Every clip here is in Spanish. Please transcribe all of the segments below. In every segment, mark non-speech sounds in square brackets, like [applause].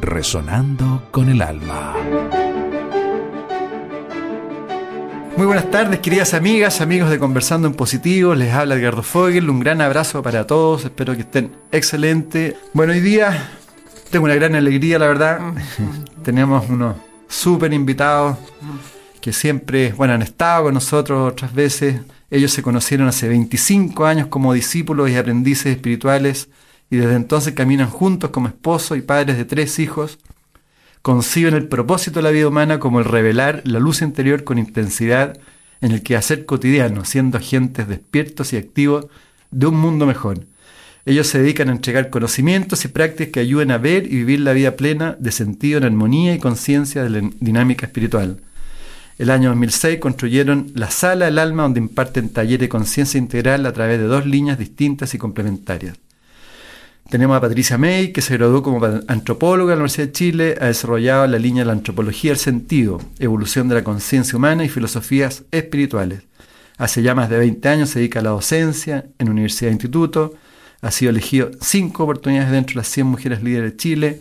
resonando con el alma. Muy buenas tardes, queridas amigas, amigos de Conversando en Positivo. Les habla Edgardo Fogel. Un gran abrazo para todos. Espero que estén excelentes. Bueno, hoy día tengo una gran alegría, la verdad. Tenemos unos súper invitados que siempre, bueno, han estado con nosotros otras veces. Ellos se conocieron hace 25 años como discípulos y aprendices espirituales y desde entonces caminan juntos como esposos y padres de tres hijos conciben el propósito de la vida humana como el revelar la luz interior con intensidad en el quehacer cotidiano, siendo agentes despiertos y activos de un mundo mejor. Ellos se dedican a entregar conocimientos y prácticas que ayuden a ver y vivir la vida plena de sentido en armonía y conciencia de la dinámica espiritual. El año 2006 construyeron la Sala del Alma donde imparten talleres de conciencia integral a través de dos líneas distintas y complementarias. Tenemos a Patricia May, que se graduó como antropóloga en la Universidad de Chile, ha desarrollado la línea de la antropología del sentido, evolución de la conciencia humana y filosofías espirituales. Hace ya más de 20 años se dedica a la docencia en universidad e instituto, ha sido elegido cinco oportunidades dentro de las 100 mujeres líderes de Chile.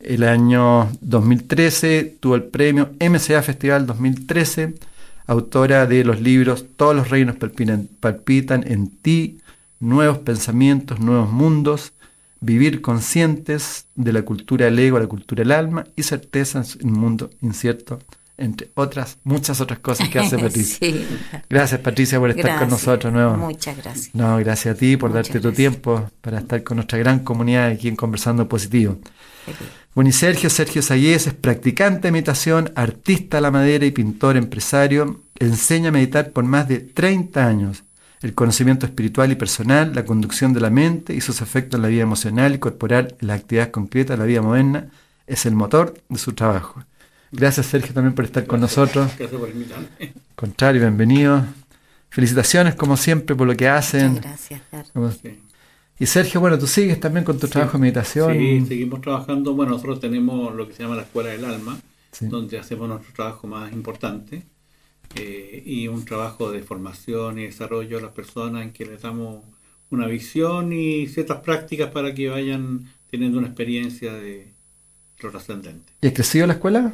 El año 2013 tuvo el premio MCA Festival 2013, autora de los libros Todos los reinos palpitan, en ti, Nuevos pensamientos, nuevos mundos, vivir conscientes de la cultura del ego, la cultura del alma y certezas en un mundo incierto, entre otras, muchas otras cosas que hace [laughs] Patricia. Gracias Patricia por estar con nosotros nuevo. Muchas gracias. No, gracias a ti por darte tu tiempo para estar con nuestra gran comunidad aquí en Conversando Positivo. Bueno, y Sergio, Sergio Sayés es practicante de meditación, artista a la madera y pintor empresario. Enseña a meditar por más de 30 años el conocimiento espiritual y personal, la conducción de la mente y sus efectos en la vida emocional y corporal en la actividad concreta de la vida moderna es el motor de su trabajo. Gracias Sergio también por estar con nosotros. Gracias por invitarme. Contrario, bienvenido. Felicitaciones como siempre por lo que hacen. gracias. Y Sergio, bueno, tú sigues también con tu trabajo de meditación. Sí, seguimos trabajando. Bueno, nosotros tenemos lo que se llama la Escuela del Alma, donde hacemos nuestro trabajo más importante eh, y un trabajo de formación y desarrollo a las personas en que les damos una visión y ciertas prácticas para que vayan teniendo una experiencia de lo trascendente. ¿Y ha crecido la escuela?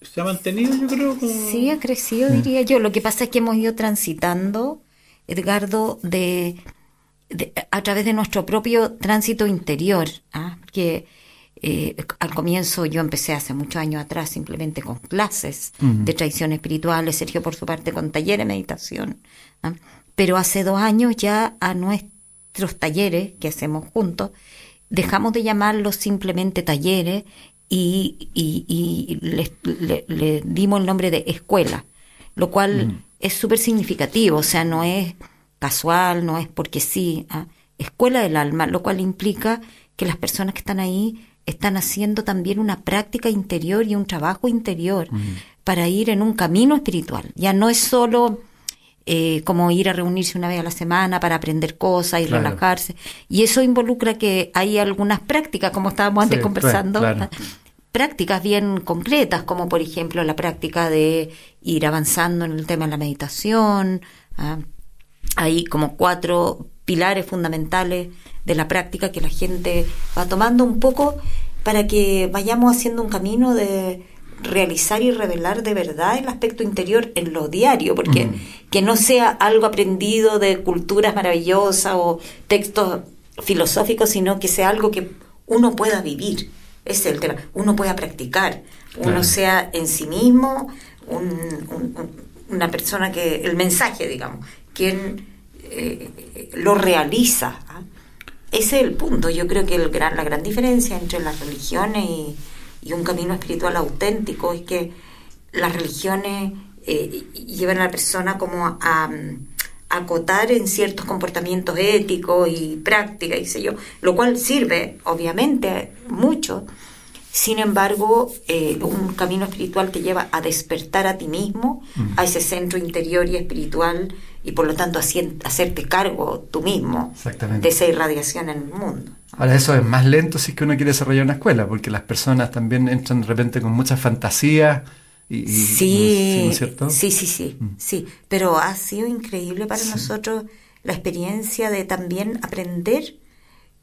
Se ha mantenido, yo creo. Sí, ha crecido, diría yo. Lo que pasa es que hemos ido transitando, Edgardo, de, a través de nuestro propio tránsito interior, ¿ah? que eh, al comienzo yo empecé hace muchos años atrás simplemente con clases de tradición espiritual, Sergio por su parte con talleres de meditación, ¿ah? pero hace dos años ya a nuestros talleres que hacemos juntos dejamos de llamarlos simplemente talleres y, y, le, dimos el nombre de escuela, lo cual es súper significativo, o sea, no es casual, no es porque sí, ¿ah? escuela del alma, lo cual implica que las personas que están ahí están haciendo también una práctica interior y un trabajo interior para ir en un camino espiritual. Ya no es solo eh, como ir a reunirse una vez a la semana para aprender cosas y relajarse. Y eso involucra que hay algunas prácticas, como estábamos antes conversando, prácticas bien concretas, como por ejemplo la práctica de ir avanzando en el tema de la meditación. ¿ah? Hay como cuatro pilares fundamentales de la práctica que la gente va tomando un poco para que vayamos haciendo un camino de realizar y revelar de verdad el aspecto interior en lo diario, porque que no sea algo aprendido de culturas maravillosas o textos filosóficos, sino que sea algo que uno pueda vivir. Ese es el tema. Uno pueda practicar, uno sea en sí mismo una persona que, el mensaje, digamos, quien eh, lo realiza. ¿ah? Ese es el punto. Yo creo que el gran, la gran diferencia entre las religiones y, un camino espiritual auténtico es que las religiones eh, llevan a la persona como a, acotar en ciertos comportamientos éticos y prácticas, y sé yo, lo cual sirve, obviamente, mucho. Sin embargo, eh, un camino espiritual te lleva a despertar a ti mismo, a ese centro interior y espiritual, y por lo tanto hacerte cargo tú mismo de esa irradiación en el mundo. Ahora eso es más lento si es que uno quiere desarrollar una escuela, porque las personas también entran de repente con mucha fantasía. Y, sí, sí, sí, sí, mm. sí, pero ha sido increíble para nosotros la experiencia de también aprender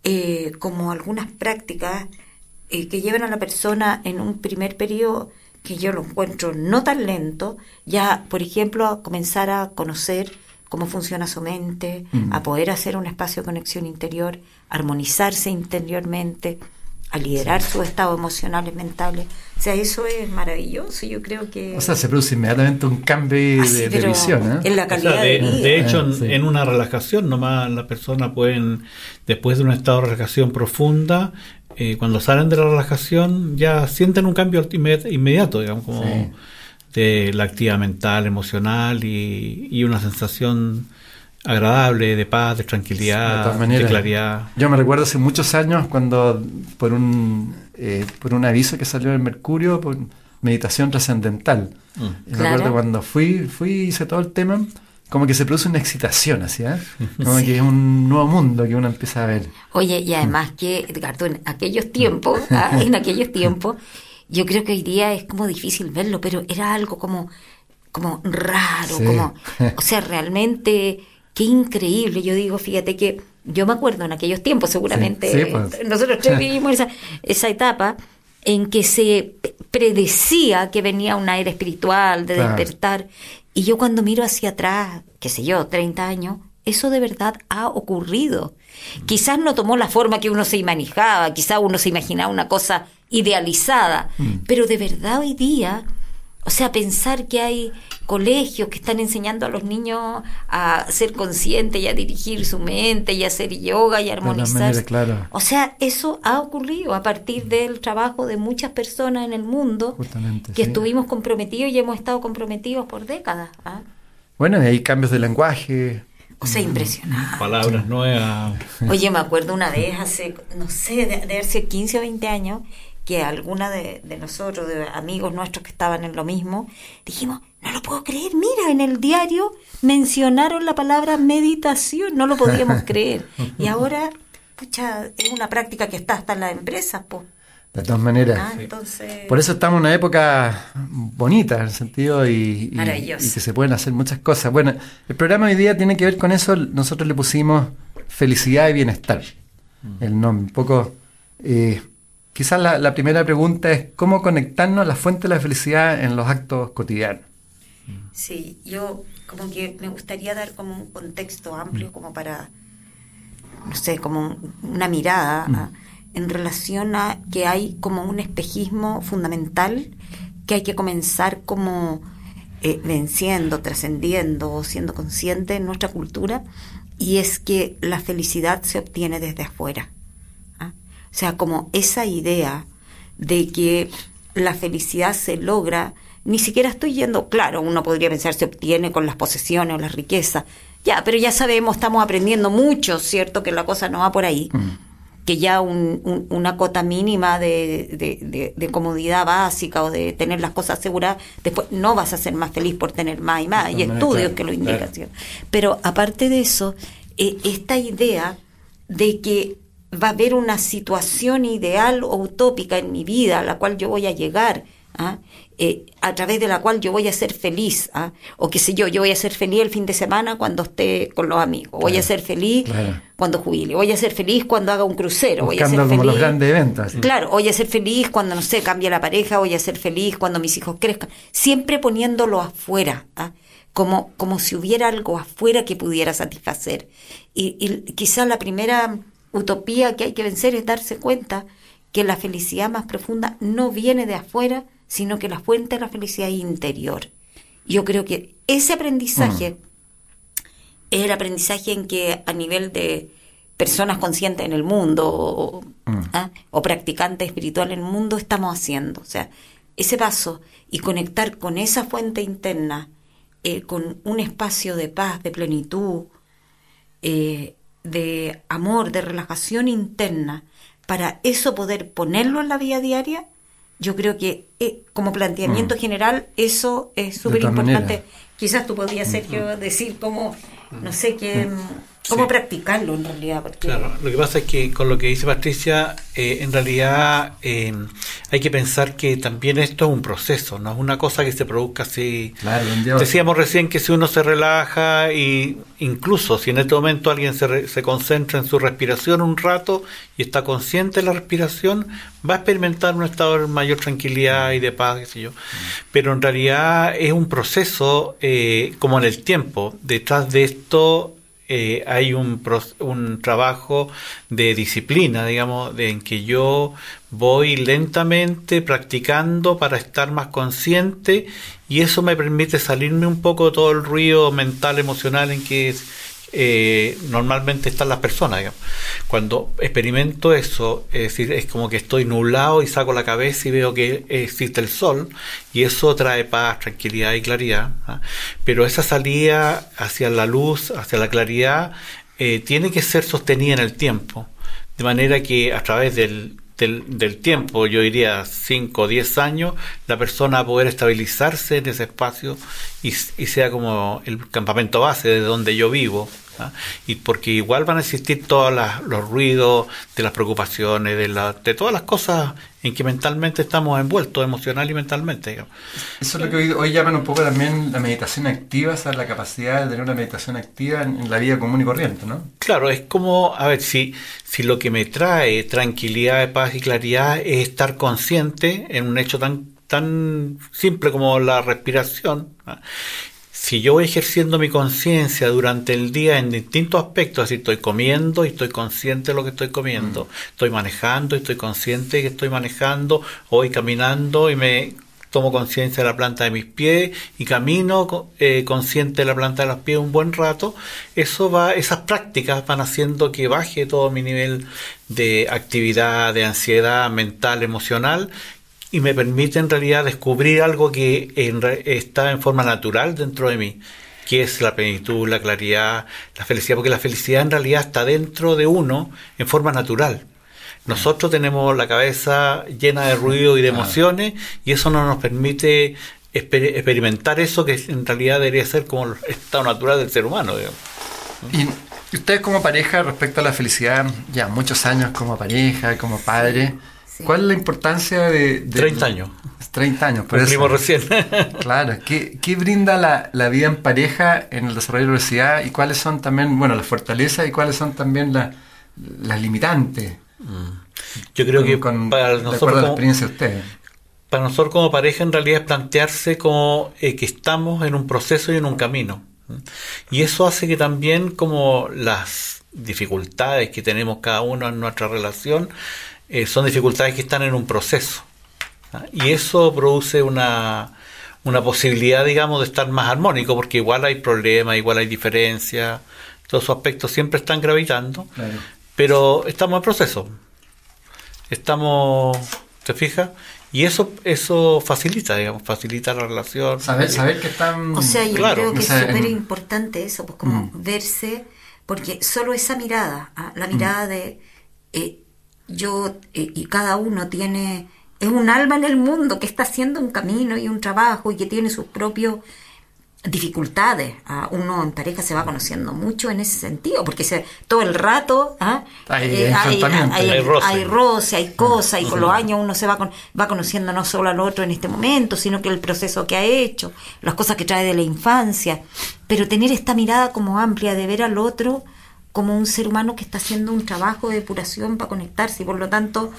eh, como algunas prácticas eh, que llevan a la persona en un primer periodo que yo lo encuentro no tan lento, ya, por ejemplo, a comenzar a conocer cómo funciona su mente, a poder hacer un espacio de conexión interior, armonizarse interiormente, a liderar sus estados emocionales, mentales. O sea, eso es maravilloso. Yo creo que. O sea, se produce inmediatamente un cambio ah, de, visión. ¿eh? En la calidad de, vida. De hecho, ah, en, una relajación, nomás las personas pueden, después de un estado de relajación profunda, eh, cuando salen de la relajación, ya sienten un cambio inmediato, digamos, como de la actividad mental, emocional y, y una sensación agradable, de paz, de tranquilidad, de, claridad. Yo me recuerdo hace muchos años cuando por un, eh, por un aviso que salió en el Mercurio, por meditación trascendental. Mm. Me acuerdo cuando fui, fui hice todo el tema, como que se produce una excitación así, ¿eh? Como que es un nuevo mundo que uno empieza a ver. Oye, y además que, Edgardo, en aquellos tiempos, [laughs] ah, en aquellos tiempos, yo creo que hoy día es como difícil verlo, pero era algo como, como raro, como, [laughs] o sea, realmente Qué increíble, yo digo, fíjate que yo me acuerdo en aquellos tiempos, seguramente, pues. nosotros [laughs] vivimos esa, esa etapa en que se predecía que venía una era espiritual, de despertar, y yo cuando miro hacia atrás, qué sé yo, 30 años, eso de verdad ha ocurrido. Quizás no tomó la forma que uno se imaginaba, quizás uno se imaginaba una cosa idealizada, mm. pero de verdad hoy día o sea, pensar que hay colegios que están enseñando a los niños a ser conscientes y a dirigir su mente y a hacer yoga y armonizar. O sea, eso ha ocurrido a partir del trabajo de muchas personas en el mundo que estuvimos comprometidos y hemos estado comprometidos por décadas. ¿ah? Bueno, y hay cambios de lenguaje. O sea, impresionante. Palabras nuevas. Oye, me acuerdo una vez hace, no sé, de, de hace 15 o 20 años, que alguna de, nosotros, de amigos nuestros que estaban en lo mismo, dijimos, no lo puedo creer, mira, en el diario mencionaron la palabra meditación, no lo podíamos [laughs] creer. Y ahora, pucha, es una práctica que está hasta en las empresas, pues. De todas maneras. Ah, Por eso estamos en una época bonita, en el sentido y, y, que se pueden hacer muchas cosas. Bueno, el programa hoy día tiene que ver con eso. Nosotros le pusimos felicidad y bienestar. Mm. El nombre. Un poco eh, Quizás la, primera pregunta es cómo conectarnos a la fuente de la felicidad en los actos cotidianos. Sí, yo como que me gustaría dar como un contexto amplio como para, no sé, como una mirada mm. en relación a que hay como un espejismo fundamental que hay que comenzar como eh, venciendo, trascendiendo, siendo consciente en nuestra cultura, y es que la felicidad se obtiene desde afuera. O sea, como esa idea de que la felicidad se logra, ni siquiera estoy yendo, claro, uno podría pensar se obtiene con las posesiones o las riquezas, ya, pero ya sabemos, estamos aprendiendo mucho, ¿cierto? Que la cosa no va por ahí. Mm. Que ya una cota mínima de, de, comodidad básica o de tener las cosas aseguradas, después no vas a ser más feliz por tener más y más. Hay estudios que lo indican. Pero aparte de eso, eh, esta idea de que va a haber una situación ideal o utópica en mi vida a la cual yo voy a llegar, ¿ah? eh, a través de la cual yo voy a ser feliz, ¿ah? o qué sé yo, yo voy a ser feliz el fin de semana cuando esté con los amigos, voy a ser feliz cuando jubile, voy a ser feliz cuando haga un crucero, voy a ser feliz, los grandes eventos. Claro, voy a ser feliz cuando, no sé, cambie la pareja, voy a ser feliz cuando mis hijos crezcan, siempre poniéndolo afuera. ¿ah? Como, como si hubiera algo afuera que pudiera satisfacer. Y, y quizá la primera utopía que hay que vencer es darse cuenta que la felicidad más profunda no viene de afuera, sino que la fuente de la felicidad es interior. Yo creo que ese aprendizaje mm. es el aprendizaje en que a nivel de personas conscientes en el mundo o, mm. ¿ah? practicantes espirituales en el mundo estamos haciendo. O sea, ese paso y conectar con esa fuente interna, eh, con un espacio de paz, de plenitud, eh, de amor, de relajación interna, para eso poder ponerlo en la vida diaria, yo creo que eh, como planteamiento mm. general eso es súper importante. Quizás tú podrías, Sergio, decir cómo, no sé, qué... ¿Cómo practicarlo en realidad? Claro, lo que pasa es que con lo que dice Patricia, eh, en realidad eh, hay que pensar que también esto es un proceso, no es una cosa que se produzca así. Decíamos recién que si uno se relaja y incluso si en este momento alguien se, se concentra en su respiración un rato y está consciente de la respiración, va a experimentar un estado de mayor tranquilidad y de paz, qué sé yo. Pero en realidad es un proceso eh, como en el tiempo. Detrás de esto eh, hay un, un trabajo de disciplina, digamos, en que yo voy lentamente practicando para estar más consciente y eso me permite salirme un poco de todo el ruido mental, emocional en que eh, normalmente están las personas. Cuando experimento eso, es decir, es como que estoy nublado y saco la cabeza y veo que existe el sol y eso trae paz, tranquilidad y claridad. ¿ah? Pero esa salida hacia la luz, hacia la claridad, eh, tiene que ser sostenida en el tiempo. De manera que a través del, del, tiempo, yo diría 5 o 10 años, la persona va a poder estabilizarse en ese espacio y sea como el campamento base de donde yo vivo. ¿Ah? y porque igual van a existir todos los ruidos de las preocupaciones, de, la, de todas las cosas en que mentalmente estamos envueltos, emocional y mentalmente. Eso es lo que hoy, hoy, llaman un poco también la meditación activa, o la capacidad de tener una meditación activa en, la vida común y corriente, ¿no? Claro, es como, a ver, si, si lo que me trae tranquilidad, paz y claridad es estar consciente en un hecho tan tan simple como la respiración, ¿ah? Si yo voy ejerciendo mi conciencia durante el día en distintos aspectos, así estoy comiendo y estoy consciente de lo que estoy comiendo, mm. estoy manejando y estoy consciente de que estoy manejando, voy caminando y me tomo conciencia de la planta de mis pies y camino eh, consciente de la planta de los pies un buen rato, eso va, esas prácticas van haciendo que baje todo mi nivel de actividad, de ansiedad mental, emocional y me permite en realidad descubrir algo que está en forma natural dentro de mí, que es la plenitud, la claridad, la felicidad, porque la felicidad en realidad está dentro de uno en forma natural. Nosotros tenemos la cabeza llena de ruido y de emociones y eso no nos permite experimentar eso que en realidad debería ser como el estado natural del ser humano. Y ustedes como pareja respecto a la felicidad, ya muchos años como pareja, como padre, ¿Cuál es la importancia de, 30 años. 30 años, por eso. recién. [laughs] claro, ¿qué, ¿qué, brinda la, la, vida en pareja en el desarrollo de la universidad y cuáles son también, bueno, las fortalezas y cuáles son también las limitantes? Mm. Yo creo que para nosotros la experiencia de ustedes. Para nosotros como pareja en realidad es plantearse como eh, que estamos en un proceso y en un camino. Y eso hace que también como las dificultades que tenemos cada uno en nuestra relación eh, son dificultades que están en un proceso. ¿ah? Y eso produce una, una posibilidad, digamos, de estar más armónico, porque igual hay problemas, igual hay diferencias, todos esos aspectos siempre están gravitando, pero estamos en proceso. Estamos, ¿te fijas? Y eso eso facilita, digamos, facilita la relación. Saber, saber que están... O sea, yo creo que es súper importante eso, pues como mm. verse, porque solo esa mirada, ¿ah? la mirada mm. de... Eh, yo eh, y cada uno tiene, es un alma en el mundo que está haciendo un camino y un trabajo y que tiene sus propios dificultades. ¿ah? Uno en pareja se va conociendo mucho en ese sentido, porque se, todo el rato ¿ah? hay, eh, hay, roce. hay cosas, y con los años uno se va, con, va conociendo no solo al otro en este momento, sino que el proceso que ha hecho, las cosas que trae de la infancia. Pero tener esta mirada como amplia de ver al otro como un ser humano que está haciendo un trabajo de depuración para conectarse y por lo tanto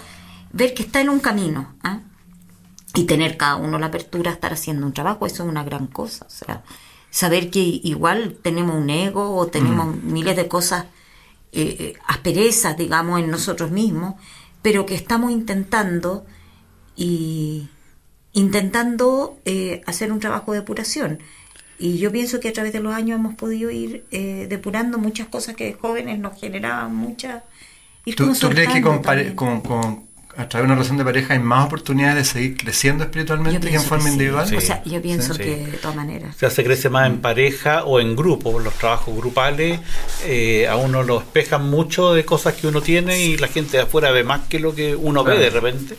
ver que está en un camino ¿ah? y tener cada uno la apertura a estar haciendo un trabajo, eso es una gran cosa. O sea, saber que igual tenemos un ego o tenemos mm. miles de cosas, eh, eh, asperezas, digamos, en nosotros mismos, pero que estamos intentando y intentando eh, hacer un trabajo de depuración. Y yo pienso que a través de los años hemos podido ir eh, depurando muchas cosas que de jóvenes nos generaban muchas... ¿Tú, crees que con, con, a través de una relación de pareja hay más oportunidades de seguir creciendo espiritualmente que en forma individual? o sea, yo pienso que de todas maneras. O sea, se crece más en pareja o en grupo. Los trabajos grupales eh, a uno lo espejan mucho de cosas que uno tiene y la gente de afuera ve más que lo que uno ve de repente.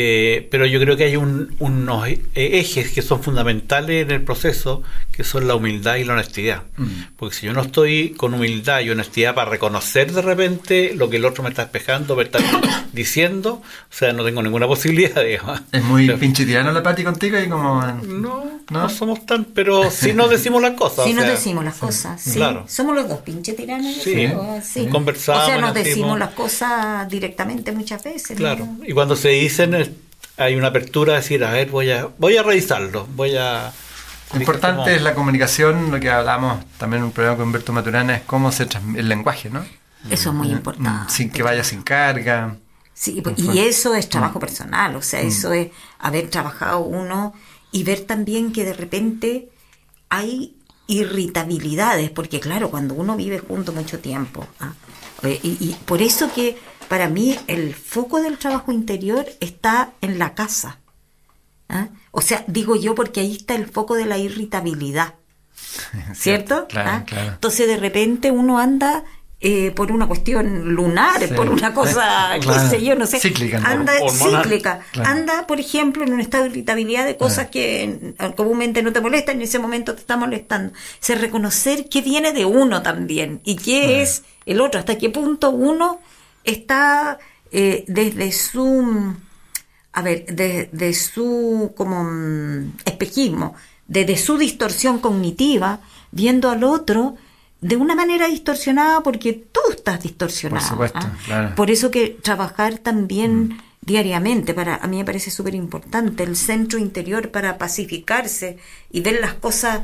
Eh, pero yo creo que hay unos e-, ejes que son fundamentales en el proceso, que son la humildad y la honestidad. Mm. Porque si yo no estoy con humildad y honestidad para reconocer de repente lo que el otro me está espejando, me está [coughs] diciendo, o sea, no tengo ninguna posibilidad, [laughs] digamos. Es muy pinchitiano la Pati contigo y como... No, no, somos tan, pero sí nos decimos las cosas. Sí nos decimos las cosas, sí. Claro. Somos los dos pinches tiranos. Sí, sí. conversamos. O sea, nos decimos las cosas directamente muchas veces. Claro, y cuando se dicen hay una apertura a decir, a ver, voy a, voy a revisarlo, voy a... Lo importante es la comunicación, lo que hablamos también en un programa con Humberto Maturana, es cómo se transmite el lenguaje, ¿no? Eso es muy mm, importante. Sin que vaya sin carga. Sí, y eso es trabajo personal, o sea, mm. eso es haber trabajado uno y ver también que de repente hay irritabilidades, porque claro, cuando uno vive junto mucho tiempo, ¿ah? y, y, por eso que para mí el foco del trabajo interior está en la casa. ¿ah? O sea, digo yo porque ahí está el foco de la irritabilidad. [laughs] ¿Cierto? ¿Ah? Entonces de repente uno anda eh, por una cuestión lunar, por una cosa, [laughs] qué sé yo, no sé. Cíclica, anda cíclica. Anda, por ejemplo, en un estado de irritabilidad de cosas que comúnmente no te molestan y en ese momento te está molestando. Se reconocer qué viene de uno también y qué es el otro, hasta qué punto uno está eh, desde su, a ver, desde su como mm, espejismo, desde su distorsión cognitiva, viendo al otro de una manera distorsionada porque tú estás distorsionado. Por ¿ah? Por eso que trabajar también mm. diariamente, para a mí me parece súper importante, el centro interior para pacificarse y ver las cosas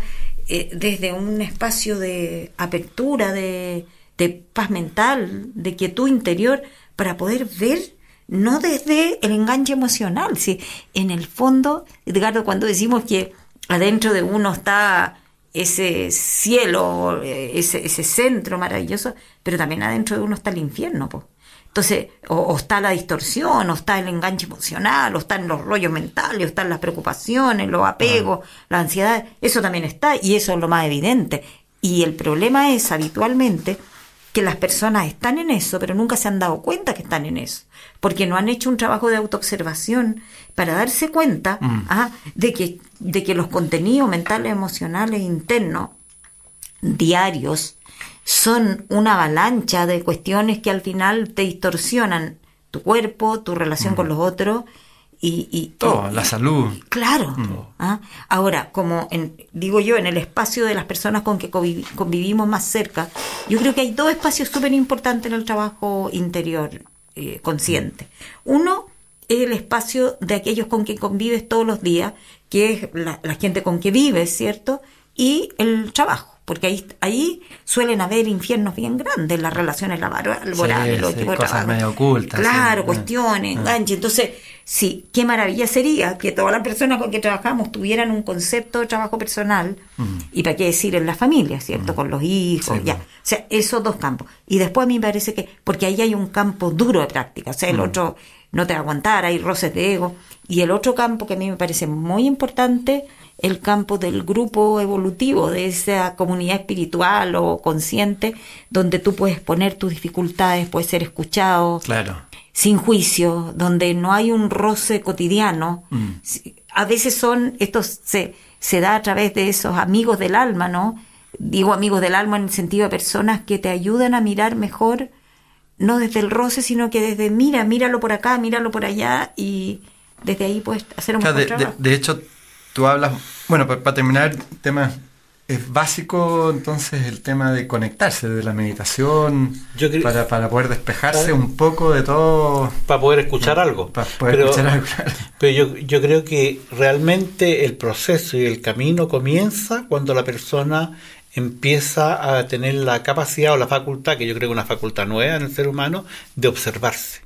eh, desde un espacio de apertura, de, de paz mental, de quietud interior, para poder ver no desde el enganche emocional, si en el fondo, Edgardo, cuando decimos que adentro de uno está ese cielo, ese, ese centro maravilloso, pero también adentro de uno está el infierno, pues. Entonces, o, está la distorsión, o está el enganche emocional, o están los rollos mentales, o están las preocupaciones, los apegos, ah. la ansiedad, eso también está, y eso es lo más evidente. Y el problema es habitualmente que las personas están en eso, pero nunca se han dado cuenta que están en eso, porque no han hecho un trabajo de autoobservación para darse cuenta mm. ah, de, que, de que los contenidos mentales, emocionales, internos, diarios, son una avalancha de cuestiones que al final te distorsionan tu cuerpo, tu relación mm. con los otros y, todo, la salud. Claro. Mm. ¿ah? Ahora, como en, digo yo, en el espacio de las personas con que convivimos más cerca, yo creo que hay dos espacios súper importantes en el trabajo interior eh, consciente. Uno es el espacio de aquellos con quien convives todos los días, que es la, la gente con que vives, ¿cierto? Y el trabajo porque ahí, ahí suelen haber infiernos bien grandes, las relaciones laborales, los sí, cosas medio ocultas. Claro, cuestiones, ah. Entonces, sí, qué maravilla sería que todas las personas con que trabajamos tuvieran un concepto de trabajo personal, y para qué decir en la familia, ¿cierto? Con los hijos, ya. O sea, esos dos campos. Y después a mí me parece que, porque ahí hay un campo duro de práctica, o sea, el otro no te va a aguantar, hay roces de ego. Y el otro campo que a mí me parece muy importante, el campo del grupo evolutivo, de esa comunidad espiritual o consciente, donde tú puedes poner tus dificultades, puedes ser escuchado, claro. sin juicio, donde no hay un roce cotidiano. Mm. A veces son, esto se, se da a través de esos amigos del alma, ¿no? Digo amigos del alma en el sentido de personas que te ayudan a mirar mejor, no desde el roce, sino que desde mira, míralo por acá, míralo por allá y desde ahí puedes hacer un de, de, hecho, tú hablas, bueno, para, terminar, el tema es básico entonces el tema de conectarse de la meditación para, para, poder despejarse un poco de todo. Para poder escuchar algo. Para poder escuchar algo. Pero yo, yo creo que realmente el proceso y el camino comienza cuando la persona empieza a tener la capacidad o la facultad, que yo creo que es una facultad nueva en el ser humano, de observarse.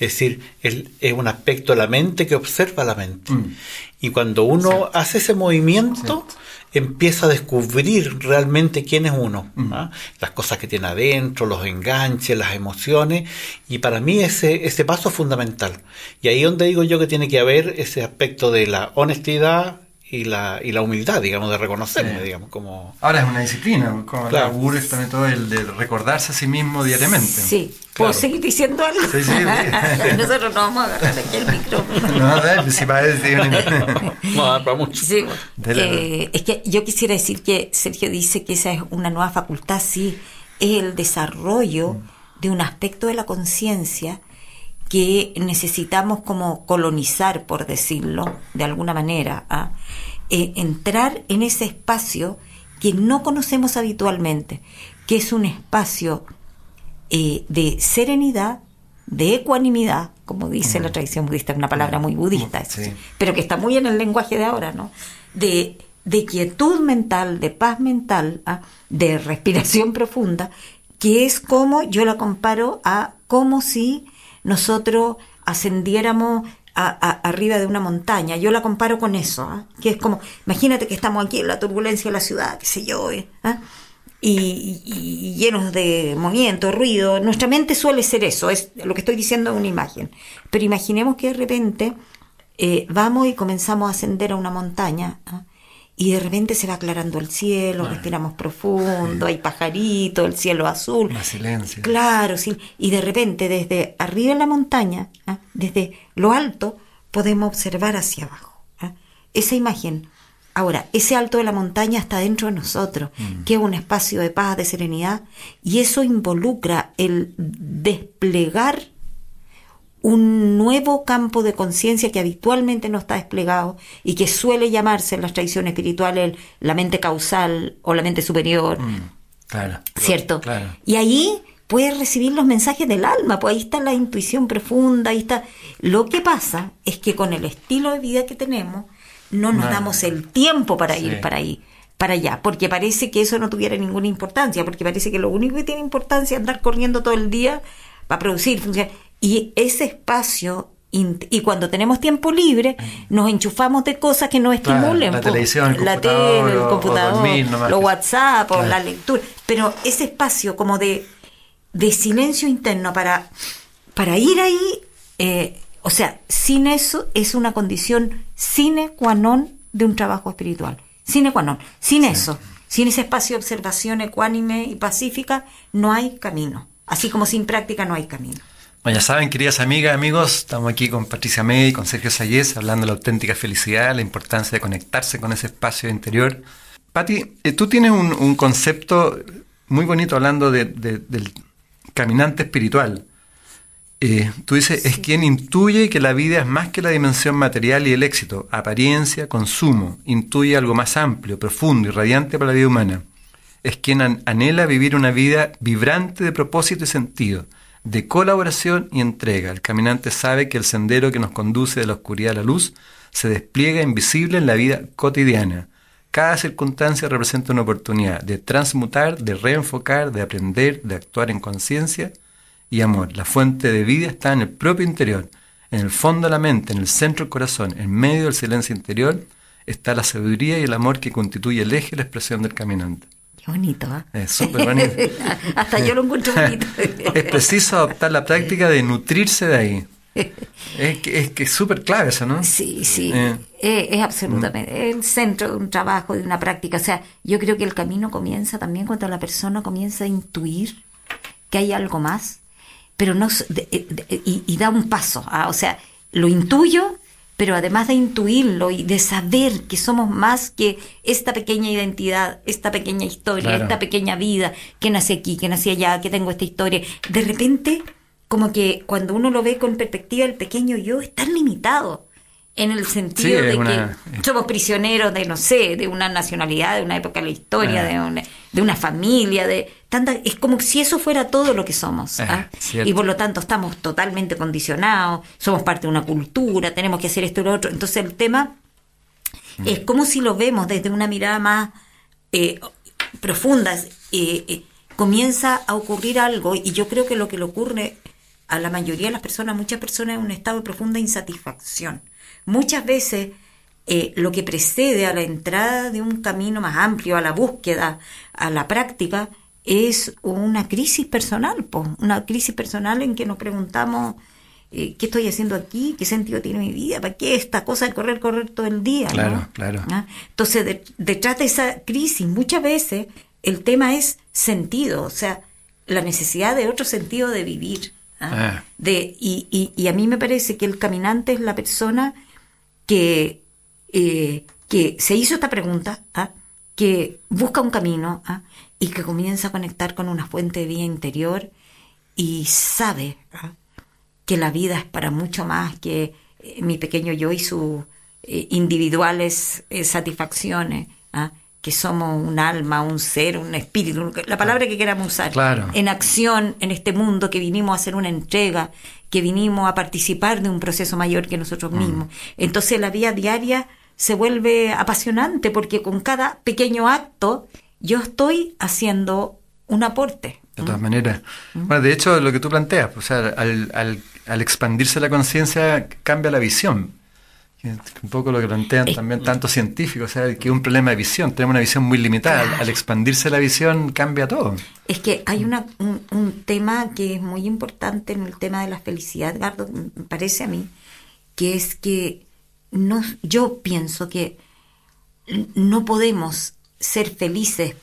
Es decir, es un aspecto de la mente que observa la mente. Mm. Y cuando uno hace ese movimiento, empieza a descubrir realmente quién es uno, mm. ¿ah? las cosas que tiene adentro, los enganches, las emociones, y para mí ese, ese paso es fundamental. Y ahí donde digo yo que tiene que haber ese aspecto de la honestidad y la, y la humildad, digamos, de reconocerme, digamos, como... Ahora es una disciplina, como claro. la también todo el de recordarse a sí mismo diariamente. Sí, ¿puedo seguir diciendo algo? Sí, sí, [laughs] Nosotros no vamos a agarrar aquí el micrófono. no, si va a decir... no, [laughs] para mucho. Sí, es que yo quisiera decir que Sergio dice que esa es una nueva facultad, sí, es el desarrollo de un aspecto de la conciencia que necesitamos como colonizar, por decirlo de alguna manera, ¿ah? eh, entrar en ese espacio que no conocemos habitualmente, que es un espacio eh, de serenidad, de ecuanimidad, como dice la tradición budista, una palabra muy budista, pero que está muy en el lenguaje de ahora, ¿no? De, de quietud mental, de paz mental, ¿ah? de respiración profunda, que es como yo la comparo a como si nosotros ascendiéramos a, arriba de una montaña. Yo la comparo con eso, ¿ah? que es como, imagínate que estamos aquí en la turbulencia de la ciudad, qué sé yo, ¿eh? ¿Ah? y, llenos de movimiento, ruido. Nuestra mente suele ser eso, es lo que estoy diciendo es una imagen. Pero imaginemos que de repente eh, vamos y comenzamos a ascender a una montaña. Y de repente se va aclarando el cielo, respiramos profundo, hay pajaritos, el cielo azul. Más silencio. Claro, sí. Y de repente desde arriba en la montaña, ¿ah? desde lo alto, podemos observar hacia abajo. ¿ah? Esa imagen. Ahora, ese alto de la montaña está dentro de nosotros, mm. que es un espacio de paz, de serenidad, y eso involucra el desplegar un nuevo campo de conciencia que habitualmente no está desplegado y que suele llamarse en las tradiciones espirituales la mente causal o la mente superior. Mm, claro. ¿Cierto? Claro. Y ahí puedes recibir los mensajes del alma, pues ahí está la intuición profunda, ahí está. Lo que pasa es que con el estilo de vida que tenemos, no nos damos el tiempo para ir para ahí para allá, porque parece que eso no tuviera ninguna importancia, porque parece que lo único que tiene importancia es andar corriendo todo el día para producir, funcionar. Y ese espacio, y cuando tenemos tiempo libre, nos enchufamos de cosas que nos estimulen. la televisión, el la tele, el computador, los WhatsApp, o la lectura. Pero ese espacio como de, de silencio interno para, para ir ahí, eh, o sea, sin eso es una condición sine qua non de un trabajo espiritual. Sine qua non. Sin eso, sin ese espacio de observación ecuánime y pacífica, no hay camino. Así como sin práctica no hay camino. Bueno, ya saben, queridas amigas, amigos, estamos aquí con Patricia May y con Sergio Sayez hablando de la auténtica felicidad, la importancia de conectarse con ese espacio interior. Pati, eh, tú tienes un, concepto muy bonito hablando del caminante espiritual. Eh, tú dices, es quien intuye que la vida es más que la dimensión material y el éxito, apariencia, consumo, intuye algo más amplio, profundo y radiante para la vida humana. Es quien anhela vivir una vida vibrante de propósito y sentido de colaboración y entrega. El caminante sabe que el sendero que nos conduce de la oscuridad a la luz se despliega invisible en la vida cotidiana. Cada circunstancia representa una oportunidad de transmutar, de reenfocar, de aprender, de actuar en conciencia y amor. La fuente de vida está en el propio interior, en el fondo de la mente, en el centro del corazón, en medio del silencio interior, está la sabiduría y el amor que constituye el eje y la expresión del caminante. Qué bonito, ¿eh? Es súper bonito. [laughs] Hasta yo lo encuentro bonito. [laughs] es preciso adoptar la práctica de nutrirse de ahí. Es que es que súper clave eso, ¿no? Sí, sí. Eh. Eh, es absolutamente el centro de un trabajo, de una práctica. O sea, yo creo que el camino comienza también cuando la persona comienza a intuir que hay algo más, pero no y, y, da un paso. ¿ah? O sea, lo intuyo, pero además de intuirlo y de saber que somos más que esta pequeña identidad, esta pequeña historia, esta pequeña vida, que nací aquí, que nací allá, que tengo esta historia, de repente, como que cuando uno lo ve con perspectiva, el pequeño yo es tan limitado en el sentido de que somos prisioneros de, no sé, de una nacionalidad, de una época de la historia, de, una, de una familia, de tanta, es como si eso fuera todo lo que somos. ¿ah? Y por lo tanto estamos totalmente condicionados, somos parte de una cultura, tenemos que hacer esto y lo otro. Entonces el tema mm. es como si lo vemos desde una mirada más eh, profunda, eh, eh, comienza a ocurrir algo y yo creo que lo que le ocurre a la mayoría de las personas, muchas personas, es un estado de profunda insatisfacción Muchas veces eh, lo que precede a la entrada de un camino más amplio, a la búsqueda, a la práctica, es una crisis personal, una crisis personal en que nos preguntamos eh, ¿qué estoy haciendo aquí? ¿Qué sentido tiene mi vida? ¿Para qué esta cosa de correr, correr todo el día? Claro, claro. ¿Ah? Entonces, detrás de esa crisis, muchas veces el tema es sentido, o sea, la necesidad de otro sentido de vivir. ¿ah? Ah. De, y, y, y, a mí me parece que el caminante es la persona que, eh, que se hizo esta pregunta, ¿ah? que busca un camino ¿ah? y que comienza a conectar con una fuente de vida interior y sabe ¿ah? que la vida es para mucho más que eh, mi pequeño yo y sus eh, individuales satisfacciones, ¿ah? Que somos un alma, un ser, un espíritu, la palabra que queramos usar, Claro. en acción en este mundo, que vinimos a hacer una entrega, que vinimos a participar de un proceso mayor que nosotros mismos. Entonces la vida diaria se vuelve apasionante porque con cada pequeño acto yo estoy haciendo un aporte. De todas maneras. Bueno, de hecho, lo que tú planteas, o sea, al, al, al expandirse la conciencia cambia la visión. Un poco lo que plantean Eh, también tantos científicos, o sea, que es un problema de visión, tenemos una visión muy limitada. Al- expandirse la visión cambia todo. Es que hay una, un, un tema que es muy importante en el tema de la felicidad, Edgardo, me parece a mí, que es que no, yo pienso que no podemos ser felices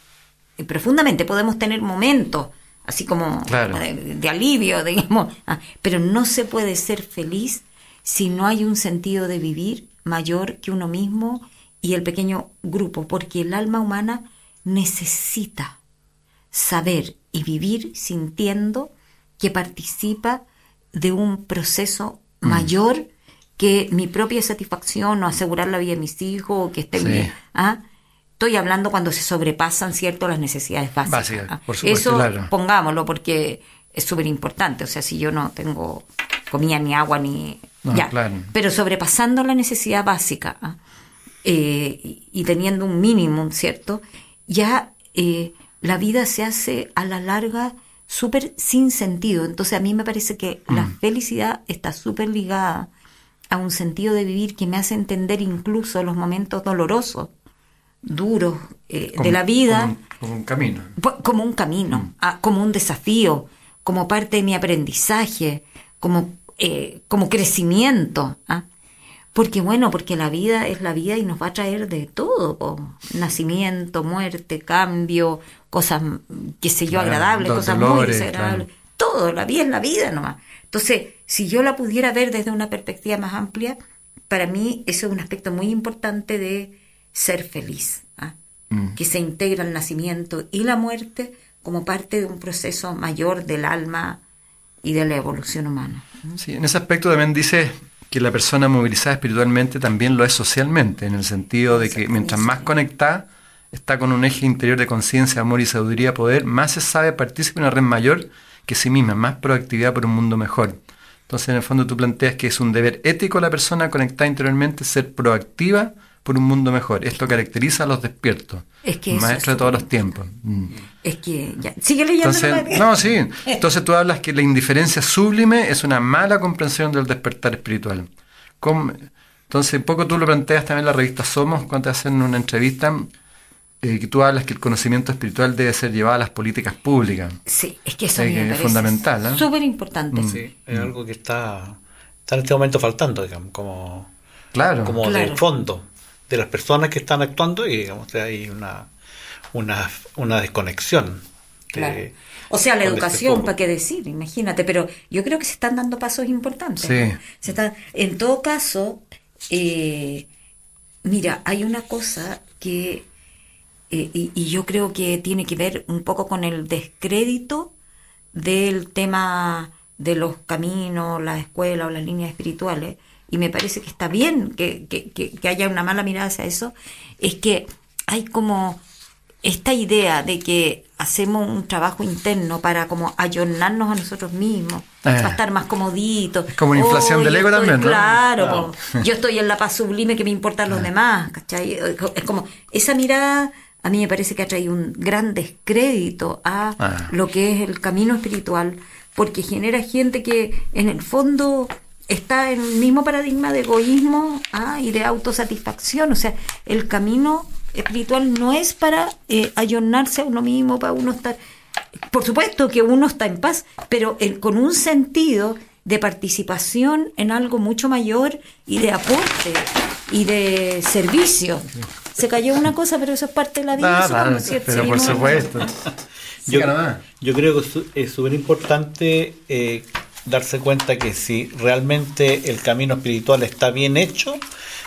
eh, profundamente, podemos tener momentos así como Claro. de, de alivio, digamos, ah, pero no se puede ser feliz si no hay un sentido de vivir mayor que uno mismo y el pequeño grupo, porque el alma humana necesita saber y vivir sintiendo que participa de un proceso Mm. mayor que mi propia satisfacción o asegurar la vida de mis hijos o que estén Sí. bien. ¿ah? Estoy hablando cuando se sobrepasan, ¿cierto?, las necesidades básicas. ¿ah? por supuesto, Eso claro. pongámoslo porque es súper importante. O sea, si yo no tengo comida ni agua ni... No, ya. claro. Pero sobrepasando la necesidad básica ¿ah? eh, y, teniendo un mínimo, ¿cierto? Ya eh, la vida se hace a la larga súper sin sentido. Entonces a mí me parece que la Mm. felicidad está súper ligada a un sentido de vivir que me hace entender incluso los momentos dolorosos, duros eh, de la vida Como un, como un camino. po- como un camino, Mm. ah, como un desafío, como parte de mi aprendizaje, como, eh, como crecimiento. ¿ah? Porque bueno, porque la vida es la vida y nos va a traer de todo, po. nacimiento, muerte, cambio, cosas, qué sé yo, Claro, agradables, cosas muy desagradables. claro. Todo, la vida es la vida nomás. Entonces, si yo la pudiera ver desde una perspectiva más amplia, para mí eso es un aspecto muy importante de ser feliz. ¿ah? Mm. que se integra el nacimiento y la muerte como parte de un proceso mayor del alma y de la evolución humana. Sí, en ese aspecto también dice que la persona movilizada espiritualmente también lo es socialmente, en el sentido de que mientras más conectada está con un eje interior de conciencia, amor y sabiduría, poder, más se sabe partícipe de una red mayor que sí misma, más proactividad por un mundo mejor. Entonces, en el fondo, tú planteas que es un deber ético la persona conectada interiormente ser proactiva por un mundo mejor. Esto caracteriza a los despiertos. Es que es de todos los tiempos. Mm. Es que ya. Sigue leyendo. Entonces, [laughs] no, sí. Entonces tú hablas que la indiferencia sublime es una mala comprensión del despertar espiritual. ¿Cómo? Entonces, un poco tú lo planteas también en la revista Somos, cuando te hacen una entrevista, eh, que tú hablas que el conocimiento espiritual debe ser llevado a las políticas públicas. Sí, es que eso me que es fundamental, ¿eh? Súper importante. Sí, es algo que está, está en este momento faltando, digamos, como, Claro. como Claro. de fondo de las personas que están actuando y digamos que hay una, una, una desconexión. de- Claro. O sea, la este educación. ¿para qué decir? Imagínate, pero yo creo que se están dando pasos importantes. Sí. ¿no? Se está, en todo caso, eh, mira, hay una cosa que, eh, y, y yo creo que tiene que ver un poco con el descrédito del tema de los caminos, las escuelas o las líneas espirituales, y me parece que está bien que, que- que- que haya una mala mirada hacia eso, es que hay como esta idea de que hacemos un trabajo interno para como ayornarnos a nosotros mismos, Eh. para estar más comoditos. Es como una inflación Oh, del ego también, ¿no? Claro, yo estoy en la paz sublime que me importan los demás, ¿cachai? Es como, esa mirada a mí me parece que ha traído un gran descrédito a Ah. lo que es el camino espiritual, porque genera gente que en el fondo está en el mismo paradigma de egoísmo ah, y de autosatisfacción. O sea, el camino espiritual no es para eh, ayornarse a uno mismo, para uno estar... Por supuesto que uno está en paz, pero el- con un sentido de participación en algo mucho mayor y de aporte y de servicio. Se cayó una cosa, pero eso es parte de la vida. pero por supuesto. yo, yo, creo que es súper importante eh, darse cuenta que si realmente el camino espiritual está bien hecho,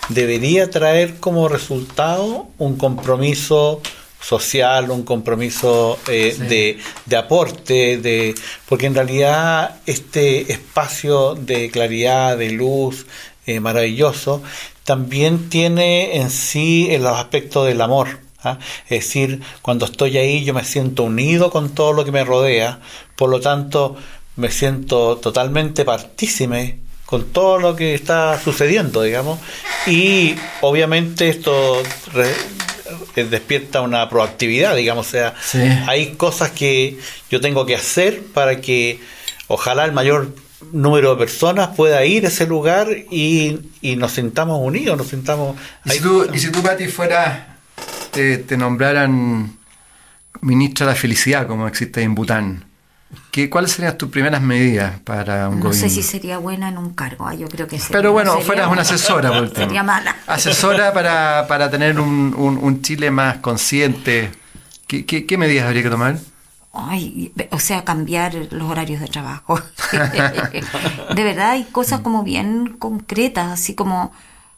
debería traer como resultado un compromiso social, un compromiso eh, de, de, aporte, de, porque en realidad este espacio de claridad, de luz eh, maravilloso, también tiene en sí los aspectos del amor. ¿ah? Es decir, cuando estoy ahí yo me siento unido con todo lo que me rodea, por lo tanto me siento totalmente partícime con todo lo que está sucediendo, digamos, y obviamente esto eh, despierta una proactividad, digamos, o sea, hay cosas que yo tengo que hacer para que ojalá el mayor número de personas pueda ir a ese lugar y, nos sintamos unidos, nos sintamos... ¿Y si tú, y si tú Pati, fueras, te, te nombraran ministra de la felicidad, como existe en Bután, ¿Qué, ¿Cuáles serían tus primeras medidas para un gobierno? No sé si sería buena en un cargo, ah, yo creo que sería, Pero bueno, fueras una asesora por [laughs] Sería mala. Asesora para, para tener un, un, Chile más consciente. ¿Qué, ¿Qué, medidas habría que tomar? Ay, o sea, cambiar los horarios de trabajo. [laughs] de verdad, hay cosas como bien concretas, así como,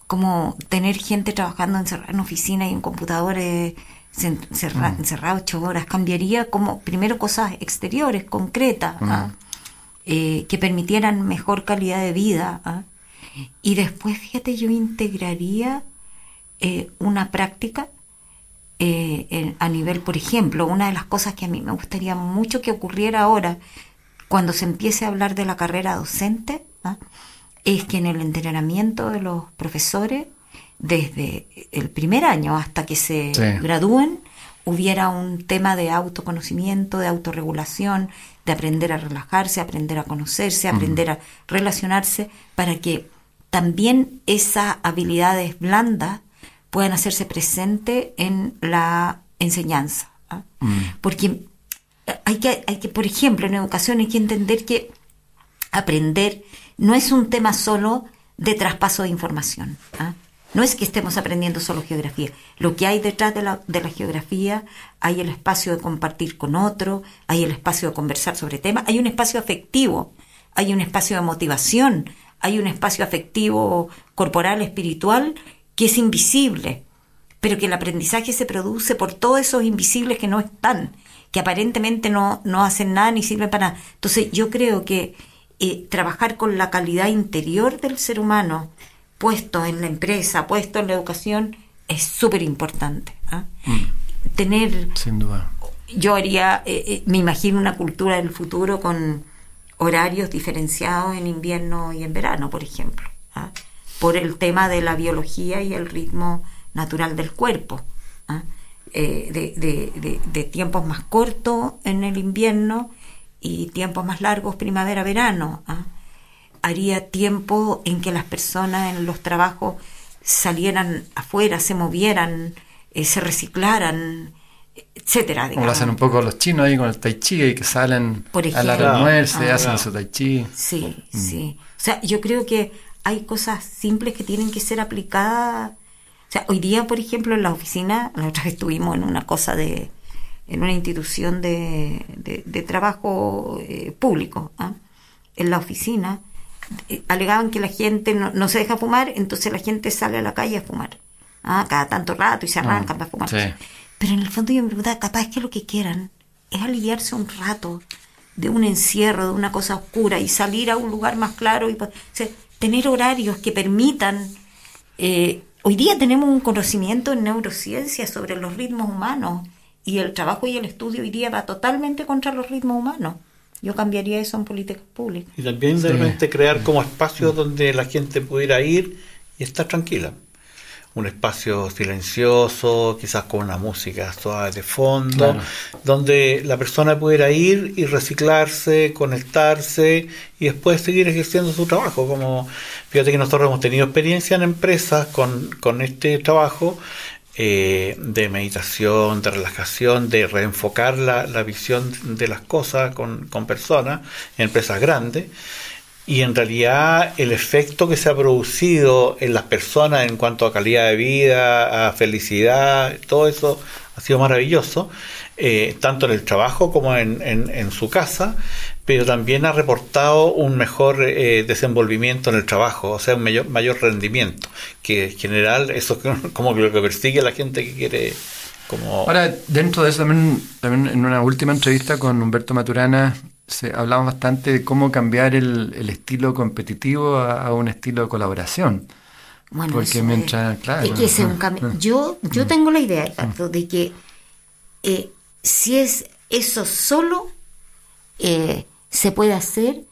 como tener gente trabajando encerrada en oficina y en computadores encerrado, mm. encerrado ocho horas, cambiaría como primero cosas exteriores, concretas, ¿ah? mm. eh, que permitieran mejor calidad de vida. ¿ah? Y después, fíjate, yo integraría eh, una práctica eh, a nivel, por ejemplo, una de las cosas que a mí me gustaría mucho que ocurriera ahora, cuando se empiece a hablar de la carrera docente, ¿ah? es que en el entrenamiento de los profesores desde el primer año hasta que se gradúen hubiera un tema de autoconocimiento, de autorregulación, de aprender a relajarse, aprender a conocerse, aprender a relacionarse, para que también esas habilidades blandas puedan hacerse presente en la enseñanza. ¿ah? Mm. Porque hay que, hay que, por ejemplo, en educación hay que entender que aprender no es un tema solo de traspaso de información. ¿ah? No es que estemos aprendiendo solo geografía. Lo que hay detrás de la, de la geografía, hay el espacio de compartir con otro, hay el espacio de conversar sobre temas, hay un espacio afectivo, hay un espacio de motivación, hay un espacio afectivo corporal, espiritual, que es invisible, pero que el aprendizaje se produce por todos esos invisibles que no están, que aparentemente no, no hacen nada ni sirven para nada. Entonces yo creo que eh, trabajar con la calidad interior del ser humano, puesto en la empresa, puesto en la educación, es súper importante. ¿ah? Mm. Tener... Sin duda. Yo haría, eh, eh, me imagino una cultura del futuro con horarios diferenciados en invierno y en verano, por ejemplo, ¿ah? por el tema de la biología y el ritmo natural del cuerpo. ¿ah? Eh, de, de, tiempos más cortos en el invierno y tiempos más largos primavera-verano haría tiempo en que las personas en los trabajos salieran afuera, se movieran, eh, se reciclaran, etcétera. Como lo hacen un poco los chinos ahí con el tai chi, y que salen a la almuerzo ah, hacen su tai chi. Sí, mm. sí. O sea, yo creo que hay cosas simples que tienen que ser aplicadas. O sea, hoy día, por ejemplo, en la oficina, vez estuvimos en una cosa de, en una institución de, de, trabajo eh, público, ¿ah? en la oficina, alegaban que la gente no, se deja fumar, entonces la gente sale a la calle a fumar. ¿ah? Cada tanto rato y se arrancan para fumar. Pero en el fondo yo me preguntaba, capaz que lo que quieran es aliviarse un rato de un encierro, de una cosa oscura y salir a un lugar más claro y tener horarios que permitan... Eh, hoy día tenemos un conocimiento en neurociencia sobre los ritmos humanos y el trabajo y el estudio hoy día va totalmente contra los ritmos humanos. Yo cambiaría eso en políticas públicas. Y también de repente crear como espacios donde la gente pudiera ir y estar tranquila. Un espacio silencioso, quizás con una música suave de fondo, donde la persona pudiera ir y reciclarse, conectarse y después seguir ejerciendo su trabajo. Como fíjate que nosotros hemos tenido experiencia en empresas con, con este trabajo eh, de meditación, de relajación, de reenfocar la, visión de las cosas con, personas, en empresas grandes. y en realidad el efecto que se ha producido en las personas en cuanto a calidad de vida, a felicidad, todo eso ha sido maravilloso, eh, tanto en el trabajo como en, en, su casa, pero también ha reportado un mejor eh, desenvolvimiento en el trabajo, o sea, un mayor, mayor rendimiento, que en general eso es [laughs] como lo que persigue a la gente que quiere como... Ahora, dentro de eso también, también en una última entrevista con Humberto Maturana, se, hablamos bastante de cómo cambiar el, el estilo competitivo a, un estilo de colaboración. Bueno, Porque mientras, claro. Es que es un cambio. Yo, yo tengo la idea, de que eh, si es eso solo, eh, se puede hacer